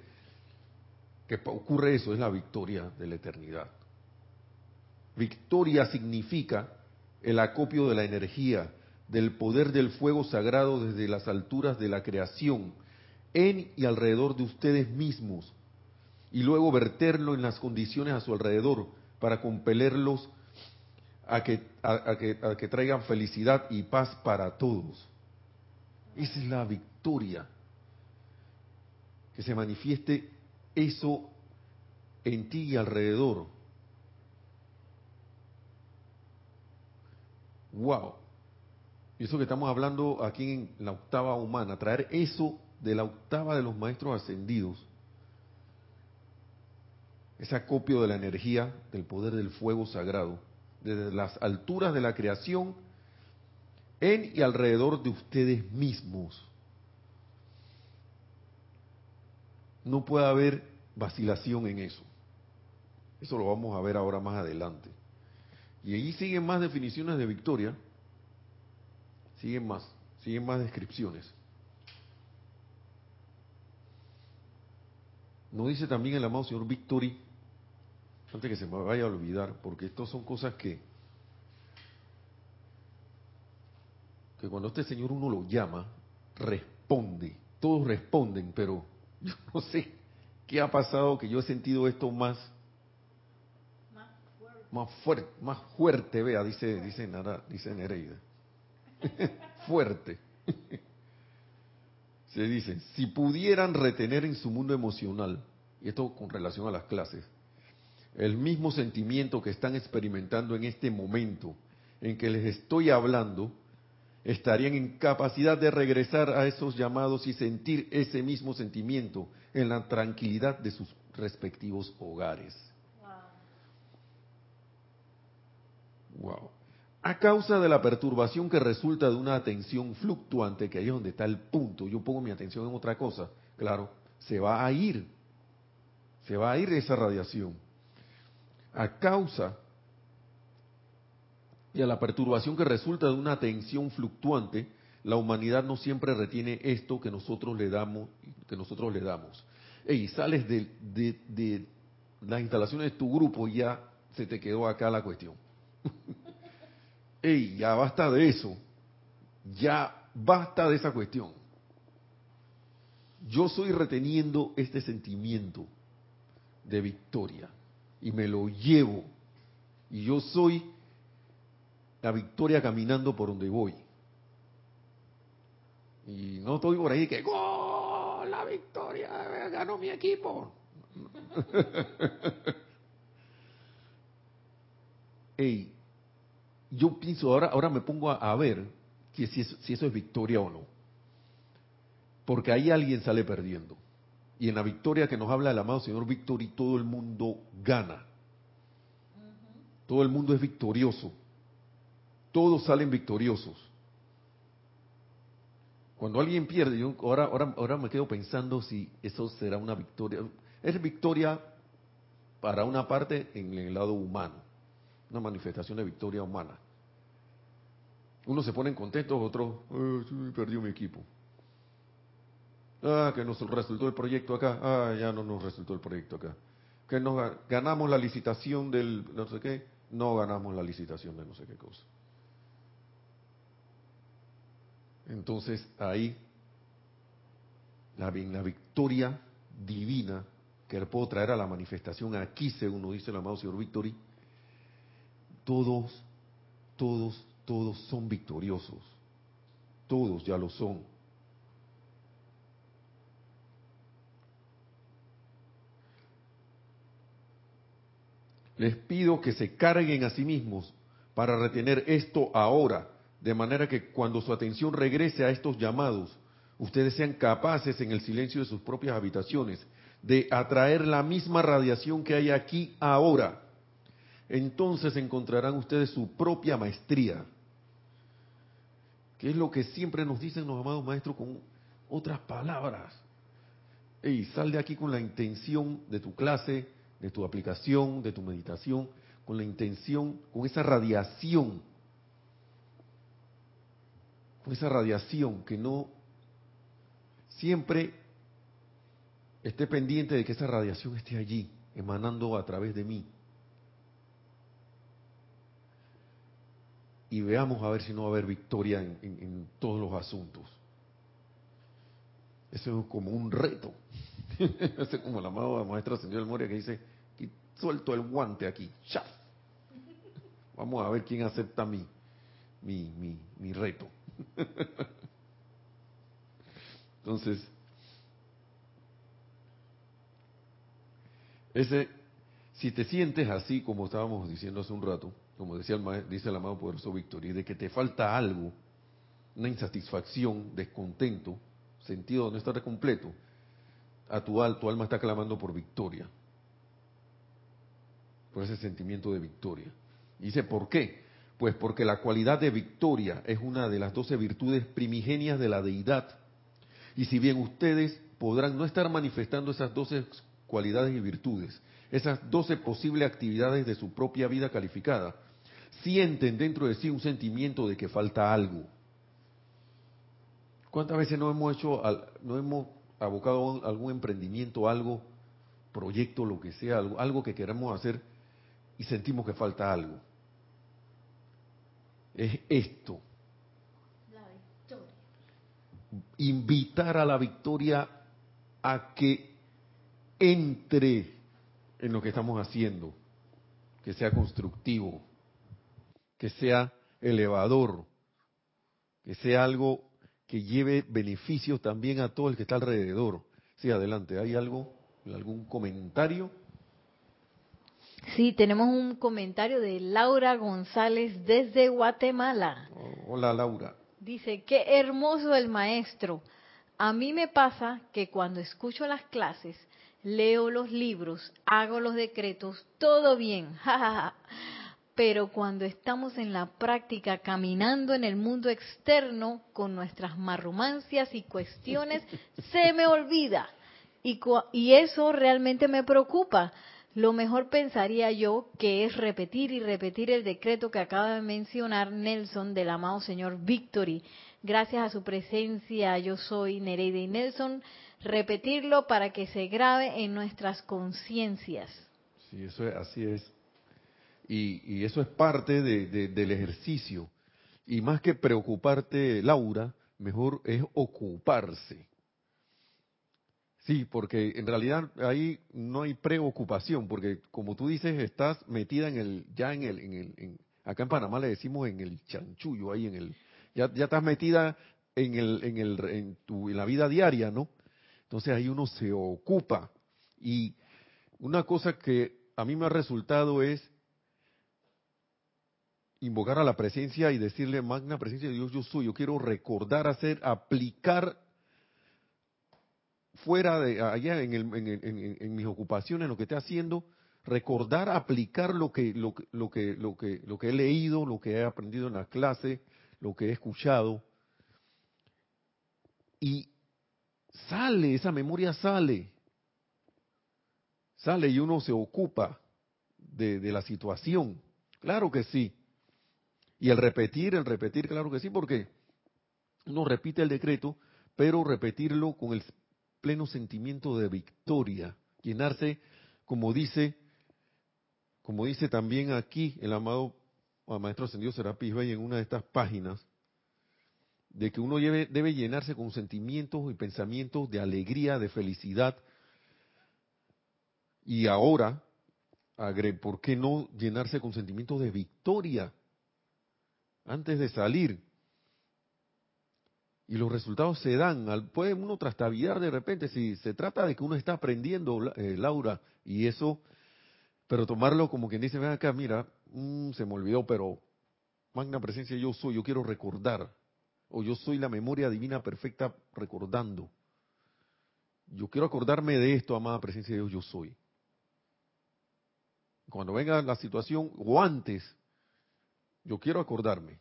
[SPEAKER 1] que ocurre eso es la victoria de la eternidad. Victoria significa el acopio de la energía, del poder del fuego sagrado desde las alturas de la creación, en y alrededor de ustedes mismos, y luego verterlo en las condiciones a su alrededor para compelerlos a que, a, que, a que traigan felicidad y paz para todos. Esa es la victoria. Que se manifieste eso en ti y alrededor. Wow. Y eso que estamos hablando aquí en la octava humana, traer eso de la octava de los maestros ascendidos, ese acopio de la energía, del poder del fuego sagrado, desde las alturas de la creación en y alrededor de ustedes mismos. No puede haber vacilación en eso. Eso lo vamos a ver ahora más adelante. Y ahí siguen más definiciones de victoria. Siguen más, siguen más descripciones. Nos dice también el amado señor Victory antes que se me vaya a olvidar, porque estas son cosas que, que cuando este Señor uno lo llama, responde. Todos responden, pero (laughs) yo no sé qué ha pasado que yo he sentido esto más más fuerte, más fuerte, vea, dice dice Nara, dice Nereida. (laughs) fuerte. Se dice, si pudieran retener en su mundo emocional, y esto con relación a las clases, el mismo sentimiento que están experimentando en este momento en que les estoy hablando, estarían en capacidad de regresar a esos llamados y sentir ese mismo sentimiento en la tranquilidad de sus respectivos hogares. Wow. A causa de la perturbación que resulta de una atención fluctuante, que ahí es donde está el punto, yo pongo mi atención en otra cosa, claro, se va a ir, se va a ir esa radiación a causa y a la perturbación que resulta de una atención fluctuante, la humanidad no siempre retiene esto que nosotros le damos, que nosotros le damos. Y sales de, las instalaciones de tu grupo y ya se te quedó acá la cuestión. (laughs) Ey, ya basta de eso. Ya basta de esa cuestión. Yo estoy reteniendo este sentimiento de victoria y me lo llevo. Y yo soy la victoria caminando por donde voy. Y no estoy por ahí que ¡Gol! La victoria ganó mi equipo. (laughs) Ey, yo pienso, ahora, ahora me pongo a, ver que si, si eso es victoria o no. Porque ahí alguien sale perdiendo. Y en la victoria que nos habla el amado Señor Víctor y todo el mundo gana. Todo el mundo es victorioso. Todos salen victoriosos. Cuando alguien pierde, yo ahora, ahora, ahora me quedo pensando si eso será una victoria. Es victoria para una parte en el lado humano, una manifestación de victoria humana. Unos se ponen contentos, otros, eh, perdió mi equipo. Ah, que nos resultó el proyecto acá. Ah, ya no nos resultó el proyecto acá. Que nos ganamos la licitación del no sé qué. No ganamos la licitación de no sé qué cosa. Entonces ahí, la, la victoria divina que le puedo traer a la manifestación aquí, según nos dice el amado Señor Victory, todos, todos, todos son victoriosos. Todos ya lo son. Les pido que se carguen a sí mismos para retener esto ahora, de manera que cuando su atención regrese a estos llamados, ustedes sean capaces en el silencio de sus propias habitaciones de atraer la misma radiación que hay aquí ahora. Entonces encontrarán ustedes su propia maestría, que es lo que siempre nos dicen los amados maestros con otras palabras. Y sal de aquí con la intención de tu clase, de tu aplicación, de tu meditación, con la intención, con esa radiación, con esa radiación que no siempre esté pendiente de que esa radiación esté allí, emanando a través de mí. Y veamos a ver si no va a haber victoria en, todos los asuntos. Eso es como un reto. (laughs) es como la amada maestra señora Moria que dice, suelto el guante aquí. ¡Chaf! Vamos a ver quién acepta mi, mi, mi, mi reto. Entonces, ese, si te sientes así como estábamos diciendo hace un rato, como decía el dice el amado poderoso Victoria, de que te falta algo, una insatisfacción, descontento, sentido de no estar completo, a tu, tu alma está clamando por victoria por ese sentimiento de victoria. Y dice, ¿por qué? Pues porque la cualidad de victoria es una de las doce virtudes primigenias de la deidad. Y si bien ustedes podrán no estar manifestando esas doce cualidades y virtudes, esas doce posibles actividades de su propia vida calificada, sienten dentro de sí un sentimiento de que falta algo. ¿Cuántas veces no hemos hecho, no hemos abocado algún emprendimiento, algo, proyecto, lo que sea, algo, algo que queramos hacer y sentimos que falta algo. Es esto.
[SPEAKER 2] La victoria.
[SPEAKER 1] Invitar a la victoria a que entre en lo que estamos haciendo, que sea constructivo, que sea elevador, que sea algo que lleve beneficios también a todo el que está alrededor. Sí, adelante, ¿hay algo, algún comentario?
[SPEAKER 3] Sí, tenemos un comentario de Laura González desde Guatemala.
[SPEAKER 1] hola Laura.
[SPEAKER 3] Dice, qué hermoso el maestro. A mí me pasa que cuando escucho las clases, leo los libros, hago los decretos, todo bien, (laughs) pero cuando estamos en la práctica caminando en el mundo externo con nuestras marrumancias y cuestiones, (laughs) se me olvida. Y, y eso realmente me preocupa Lo mejor pensaría yo que es repetir y repetir el decreto que acaba de mencionar Nelson del amado señor Victory. Gracias a su presencia, yo soy Nereida y Nelson, repetirlo para que se grabe en nuestras conciencias.
[SPEAKER 1] Sí, eso es, así es. Y, eso es parte del ejercicio. Y más que preocuparte, Laura, mejor es ocuparse. Sí, porque en realidad ahí no hay preocupación, porque como tú dices, estás metida en el, ya en el, en el, acá en Panamá le decimos en el chanchullo, ahí en el, ya, ya estás metida en el, en el, en tu, en la vida diaria, ¿no? Entonces ahí uno se ocupa. Y una cosa que a mí me ha resultado es invocar a la presencia y decirle, magna presencia de Dios, yo soy, yo quiero recordar, hacer, aplicar fuera de allá en, en, mis ocupaciones, lo que esté haciendo, recordar, aplicar lo que, lo, lo, que, lo, que, lo que he leído, lo que he aprendido en la clase, lo que he escuchado. Y sale, esa memoria sale. Sale y uno se ocupa de, de la situación. Claro que sí. Y el repetir, el repetir, claro que sí, porque uno repite el decreto, pero repetirlo con el pleno sentimiento de victoria, llenarse, como dice, como dice también aquí el amado Maestro Ascendido Serapis Bey en una de estas páginas, de que uno debe, debe llenarse con sentimientos y pensamientos de alegría, de felicidad. Y ahora, ¿por qué no llenarse con sentimientos de victoria antes de salir? Y los resultados se dan. Puede uno trastabillar de repente si se trata de que uno está aprendiendo, eh, Laura, y eso, pero tomarlo como quien dice, ven acá, mira, mm, se me olvidó, pero magna presencia yo soy, yo quiero recordar, o yo soy la memoria divina perfecta recordando. Yo quiero acordarme de esto, amada presencia de Dios, yo soy. Cuando venga la situación, o antes, yo quiero acordarme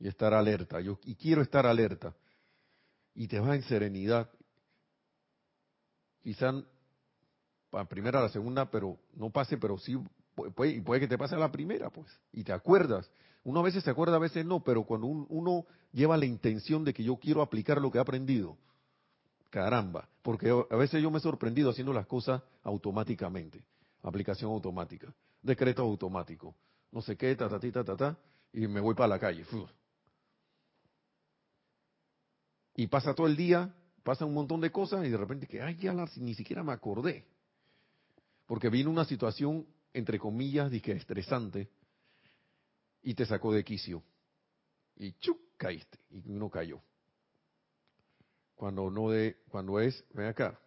[SPEAKER 1] y estar alerta. Yo y quiero estar alerta. Y te vas en serenidad. Quizá a primera a la segunda, pero no pase, pero sí puede, puede que te pase a la primera, pues. Y te acuerdas. Uno a veces se acuerda, a veces no, pero cuando uno lleva la intención de que yo quiero aplicar lo que he aprendido, caramba, porque a veces yo me he sorprendido haciendo las cosas automáticamente, aplicación automática, decreto automático, no sé qué, ta, ta, ta, ta, ta, y me voy para la calle y pasa todo el día, pasa un montón de cosas y de repente que, ay, ya ni siquiera me acordé. Porque vino una situación, entre comillas, dije, estresante y te sacó de quicio. Y chuc, caíste y uno cayó. Cuando no de, cuando es, ven acá,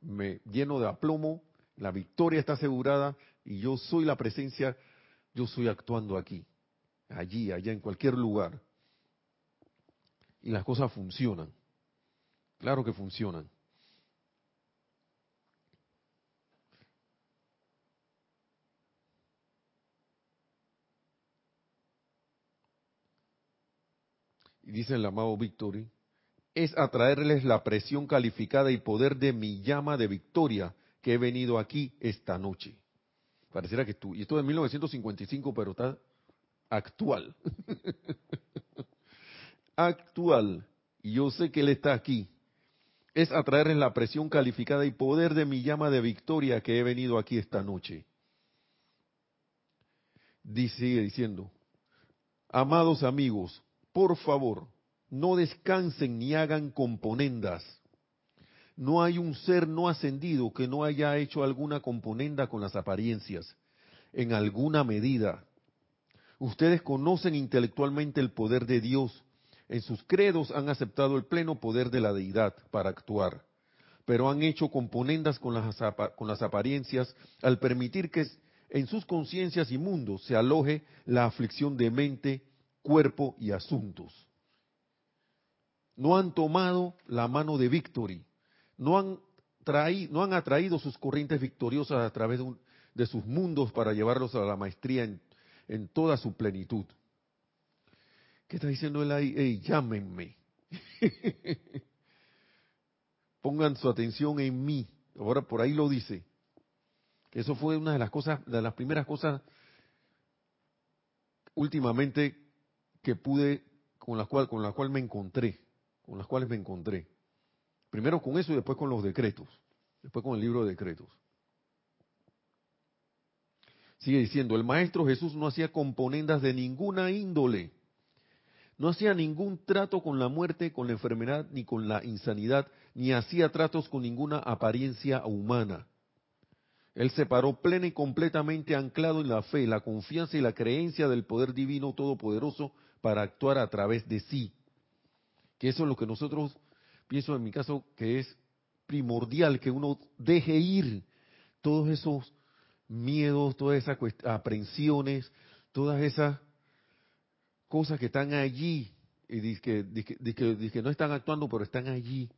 [SPEAKER 1] me lleno de aplomo, la victoria está asegurada y yo soy la presencia, yo soy actuando aquí, allí, allá, en cualquier lugar y las cosas funcionan. Claro que funcionan. Y dice el amado Victory, es atraerles la presión calificada y poder de mi llama de victoria que he venido aquí esta noche. Pareciera que tú, y esto es de 1955, pero está actual. (laughs) actual, y yo sé que Él está aquí, es atraerles la presión calificada y poder de mi llama de victoria que he venido aquí esta noche. Dice, sigue diciendo, amados amigos, por favor, no descansen ni hagan componendas. No hay un ser no ascendido que no haya hecho alguna componenda con las apariencias, en alguna medida. Ustedes conocen intelectualmente el poder de Dios en sus credos han aceptado el pleno poder de la deidad para actuar, pero han hecho componendas con las, apariencias al permitir que en sus conciencias y mundos se aloje la aflicción de mente, cuerpo y asuntos. No han tomado la mano de Victory, no han atraído sus corrientes victoriosas a través de, sus mundos para llevarlos a la maestría en toda su plenitud. ¿Qué está diciendo él ahí? Llámenme. (laughs) Pongan su atención en mí. Ahora por ahí lo dice. Eso fue una de las cosas, de las primeras cosas últimamente que pude, con las cual, con la cual me encontré, con las cuales me encontré. Primero con eso y después con los decretos, después con el libro de decretos. Sigue diciendo, el Maestro Jesús no hacía componendas de ninguna índole, no hacía ningún trato con la muerte, con la enfermedad, ni con la insanidad, ni hacía tratos con ninguna apariencia humana. Él se paró pleno y completamente anclado en la fe, la confianza y la creencia del poder divino todopoderoso para actuar a través de sí. Que eso es lo que nosotros, pienso en mi caso, que es primordial, que uno deje ir todos esos miedos, todas esas aprensiones, todas esas cosas que están allí y que, que no están actuando, pero están allí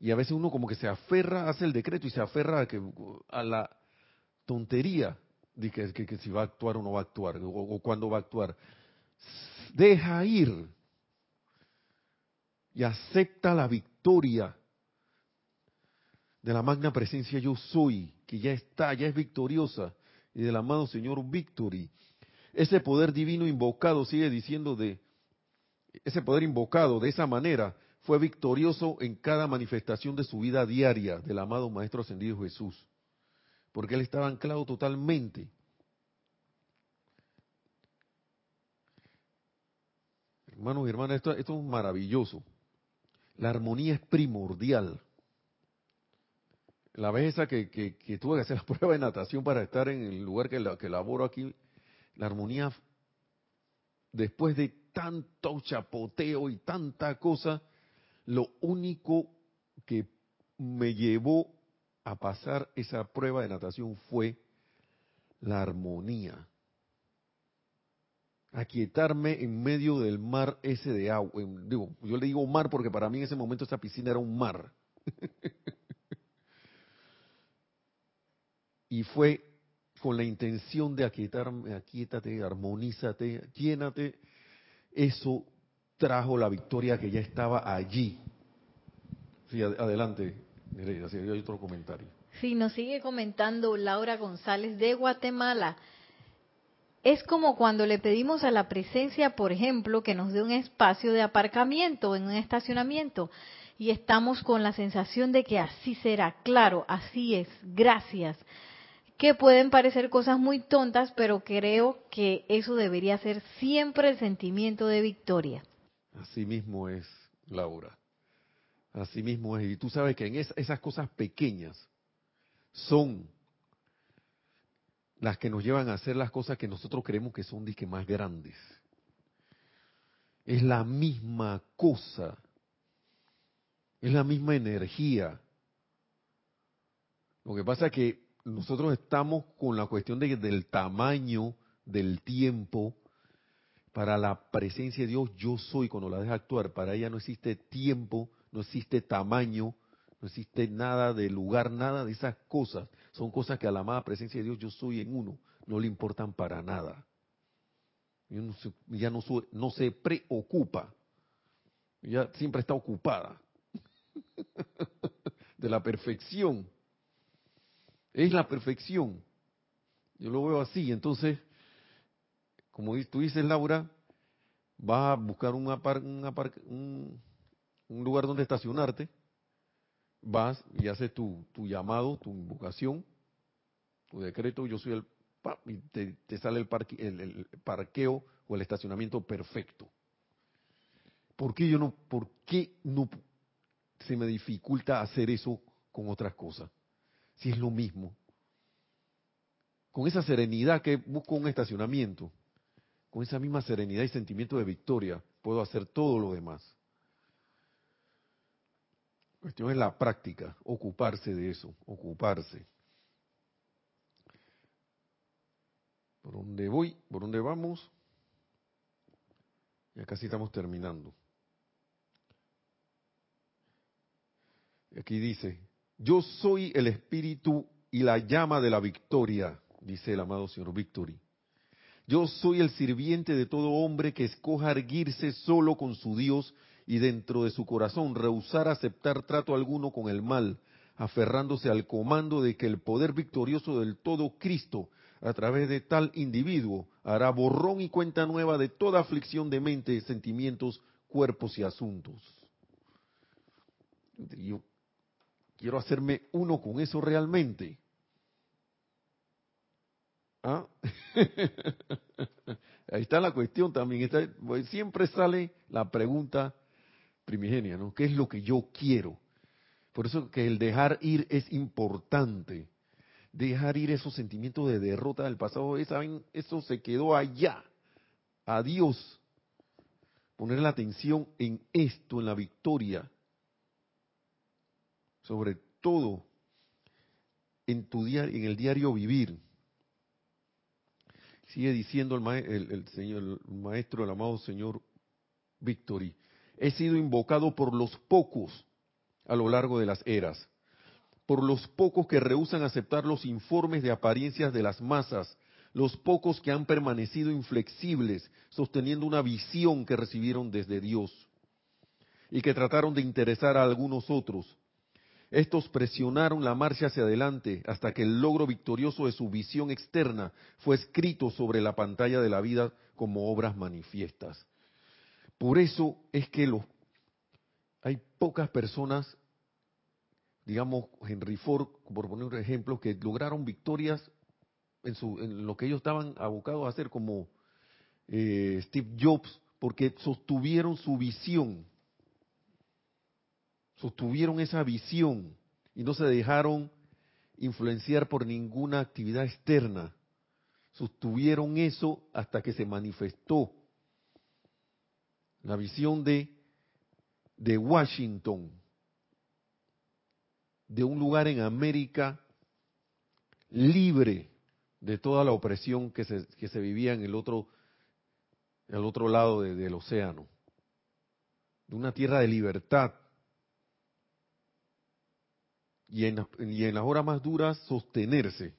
[SPEAKER 1] y a veces uno como que se aferra, hace el decreto y se aferra a, que, a la tontería de que, si va a actuar o no va a actuar, o, o cuándo va a actuar. Deja ir y acepta la victoria de la magna presencia yo soy, que ya está, ya es victoriosa, y del amado Señor Victory. Ese poder divino invocado, sigue diciendo de, ese poder invocado de esa manera, fue victorioso en cada manifestación de su vida diaria del amado Maestro Ascendido Jesús, porque él estaba anclado totalmente. Hermanos y hermanas, esto, es maravilloso. La armonía es primordial. La vez esa que, tuve que hacer la (laughs) prueba de natación para estar en el lugar que, que laboro aquí, la armonía, después de tanto chapoteo y tanta cosa, lo único que me llevó a pasar esa prueba de natación fue la armonía. Aquietarme en medio del mar ese de agua. Digo, yo le digo mar porque para mí en ese momento esa piscina era un mar. (laughs) y fue con la intención de aquietarme, aquietate, armonízate, llénate. Eso trajo la victoria que ya estaba allí. Sí, adelante, Nereida, si hay otro comentario.
[SPEAKER 3] Sí, nos sigue comentando Laura González de Guatemala. Es como cuando le pedimos a la presencia, por ejemplo, que nos dé un espacio de aparcamiento en un estacionamiento y estamos con la sensación de que así será, claro, así es, gracias. Que pueden parecer cosas muy tontas, pero creo que eso debería ser siempre el sentimiento de victoria.
[SPEAKER 1] Así mismo es, Laura. Así mismo es. Y tú sabes que en esas cosas pequeñas son las que nos llevan a hacer las cosas que nosotros creemos que son disque más grandes. Es la misma cosa. Es la misma energía. Lo que pasa es que nosotros estamos con la cuestión de, del tamaño del tiempo para la presencia de Dios, yo soy cuando la deja actuar. Para ella no existe tiempo, no existe tamaño, no existe nada de lugar, nada de esas cosas. Son cosas que a la amada presencia de Dios yo soy en uno, no le importan para nada. Ya no, no se preocupa, ya siempre está ocupada (laughs) de la perfección. Es la perfección. Yo lo veo así, entonces como tú dices, Laura, vas a buscar un, un, lugar donde estacionarte, vas y haces tu, llamado, tu invocación, tu decreto, yo soy el... y te, sale el, parque, el, parqueo o el estacionamiento perfecto. ¿Por qué yo no, por qué no se me dificulta hacer eso con otras cosas? Si es lo mismo. Con esa serenidad que busco un estacionamiento, con esa misma serenidad y sentimiento de victoria, puedo hacer todo lo demás. La cuestión es la práctica, ocuparse de eso, ocuparse. ¿Por dónde voy? ¿Por dónde vamos? Ya casi estamos terminando. Aquí dice, yo soy el espíritu y la llama de la victoria, dice el amado señor Victory. Yo soy el sirviente de todo hombre que escoja erguirse solo con su Dios y dentro de su corazón rehusar aceptar trato alguno con el mal, aferrándose al comando de que el poder victorioso del todo Cristo, a través de tal individuo, hará borrón y cuenta nueva de toda aflicción de mente, sentimientos, cuerpos y asuntos. Yo quiero hacerme uno con eso realmente. ¿Ah? (laughs) Ahí está la cuestión también. Pues, siempre sale la pregunta primigenia, ¿no? ¿Qué es lo que yo quiero? Por eso que el dejar ir es importante. Dejar ir esos sentimientos de derrota del pasado, eso se quedó allá. Adiós. Poner la atención en esto, en la victoria. Sobre todo en tu en el diario vivir. Sigue diciendo el, el, señor, el maestro, el amado señor Victory. He sido invocado por los pocos a lo largo de las eras, por los pocos que rehusan aceptar los informes de apariencias de las masas, los pocos que han permanecido inflexibles, sosteniendo una visión que recibieron desde Dios y que trataron de interesar a algunos otros, estos presionaron la marcha hacia adelante hasta que el logro victorioso de su visión externa fue escrito sobre la pantalla de la vida como obras manifiestas. Por eso es que hay pocas personas, digamos Henry Ford, por poner un ejemplo, que lograron victorias en, su, lo que ellos estaban abocados a hacer, como eh, Steve Jobs, porque sostuvieron su visión sostuvieron esa visión y no se dejaron influenciar por ninguna actividad externa. Sostuvieron eso hasta que se manifestó la visión de, de Washington, de un lugar en América libre de toda la opresión que se, que se vivía en el otro, el otro lado del océano, de una tierra de libertad, y en, y en las horas más duras sostenerse,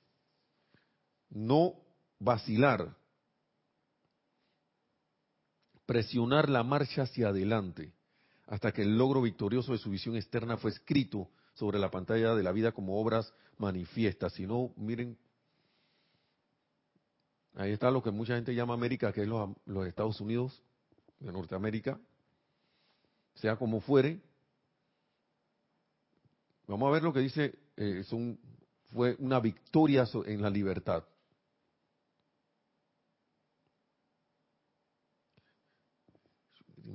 [SPEAKER 1] no vacilar, presionar la marcha hacia adelante hasta que el logro victorioso de su visión externa fue escrito sobre la pantalla de la vida como obras manifiestas. Si no, miren, ahí está lo que mucha gente llama América, que es los, los Estados Unidos de Norteamérica, sea como fuere, Vamos a ver lo que dice, eh, fue una victoria en la libertad.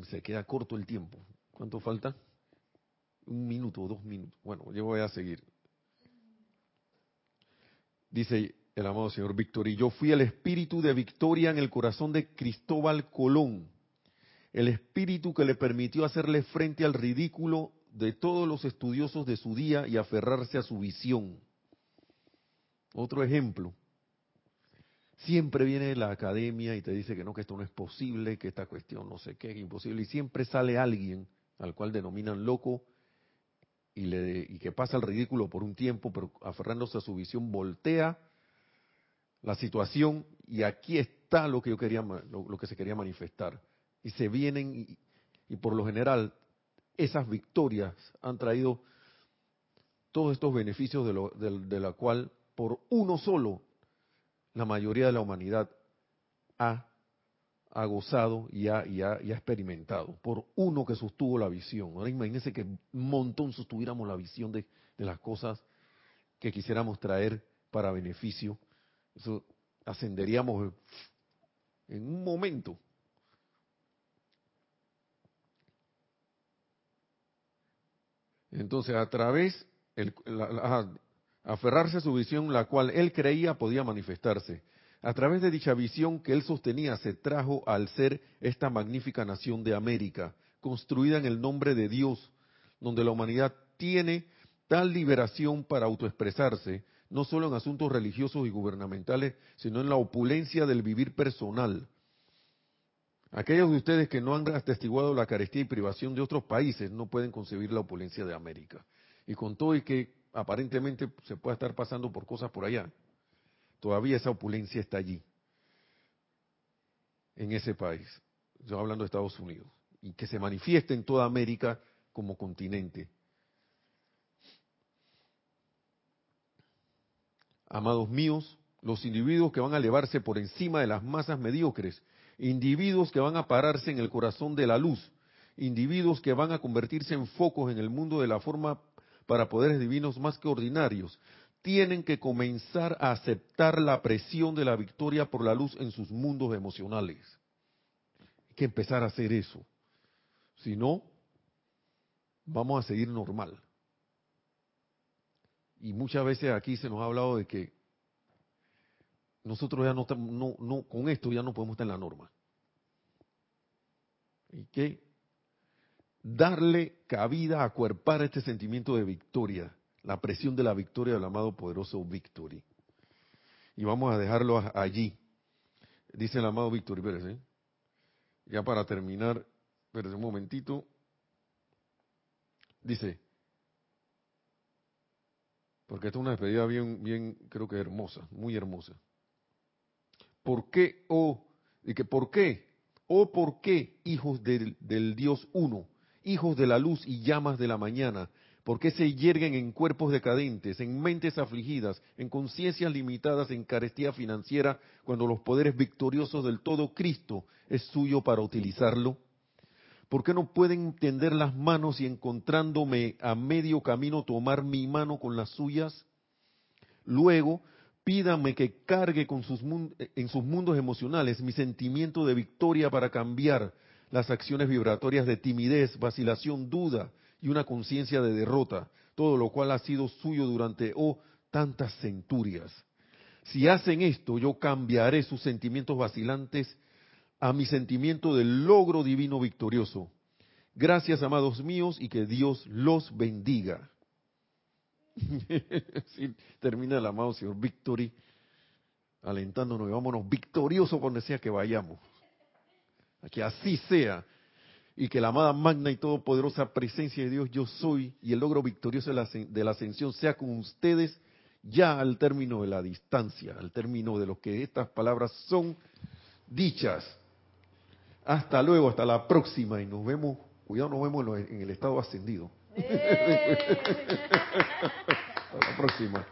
[SPEAKER 1] Se queda corto el tiempo. ¿Cuánto falta? Un minuto, dos minutos. Bueno, yo voy a seguir. Dice el amado señor Víctor, y yo fui el espíritu de victoria en el corazón de Cristóbal Colón, el espíritu que le permitió hacerle frente al ridículo de todos los estudiosos de su día y aferrarse a su visión. Otro ejemplo. Siempre viene la academia y te dice que no, que esto no es posible, que esta cuestión no sé qué, es imposible. Y siempre sale alguien al cual denominan loco y, le, y que pasa el ridículo por un tiempo, pero aferrándose a su visión, voltea la situación y aquí está lo que yo quería, lo, que se quería manifestar. Y se vienen y por lo general esas victorias han traído todos estos beneficios de, lo, de, la cual por uno solo la mayoría de la humanidad ha, gozado y ha, y, ha, experimentado, por uno que sostuvo la visión. Ahora imagínense que un montón sostuviéramos la visión de, de las cosas que quisiéramos traer para beneficio. Eso ascenderíamos en un momento. Entonces, a través, el, aferrarse a su visión, la cual él creía podía manifestarse. A través de dicha visión que él sostenía, se trajo al ser esta magnífica nación de América, construida en el nombre de Dios, donde la humanidad tiene tal liberación para autoexpresarse, no solo en asuntos religiosos y gubernamentales, sino en la opulencia del vivir personal, Aquellos de ustedes que no han atestiguado la carestía y privación de otros países no pueden concebir la opulencia de América. Y con todo y que aparentemente se pueda estar pasando por cosas por allá, todavía esa opulencia está allí, en ese país. Yo hablando de Estados Unidos. Y que se manifieste en toda América como continente. amados míos, los individuos que van a elevarse por encima de las masas mediocres, individuos que van a pararse en el corazón de la luz, individuos que van a convertirse en focos en el mundo de la forma para poderes divinos más que ordinarios, tienen que comenzar a aceptar la presión de la victoria por la luz en sus mundos emocionales. Hay que empezar a hacer eso. Si no, vamos a seguir normal. Y muchas veces aquí se nos ha hablado de que nosotros ya no, no, no con esto ya no podemos estar en la norma. Y que darle cabida, a cuerpar este sentimiento de victoria, la presión de la victoria del amado poderoso Victory. Y vamos a dejarlo allí. Dice el amado Victory, ¿eh? Ya para terminar, un momentito. Dice, porque esta es una despedida bien, bien, creo que hermosa, muy hermosa. ¿Por qué, oh, que por qué, oh, por qué, hijos del, del Dios uno, hijos de la luz y llamas de la mañana, por qué se yerguen en cuerpos decadentes, en mentes afligidas, en conciencias limitadas, en carestía financiera, cuando los poderes victoriosos del todo Cristo es suyo para utilizarlo? ¿Por qué no pueden tender las manos y encontrándome a medio camino tomar mi mano con las suyas? Luego, pídame que cargue con sus en sus mundos emocionales mi sentimiento de victoria para cambiar las acciones vibratorias de timidez, vacilación, duda y una conciencia de derrota, todo lo cual ha sido suyo durante, oh, tantas centurias. Si hacen esto, yo cambiaré sus sentimientos vacilantes a mi sentimiento del logro divino victorioso. Gracias, amados míos, y que Dios los bendiga. (laughs) termina el amado Señor Victory alentándonos y vámonos victoriosos donde sea que vayamos. Que así sea. Y que la amada magna y todopoderosa presencia de Dios yo soy y el logro victorioso de la ascensión sea con ustedes ya al término de la distancia, al término de lo que estas palabras son dichas. Hasta luego, hasta la próxima y nos vemos, cuidado, nos vemos en el estado ascendido. ¡Eh! hasta la próxima.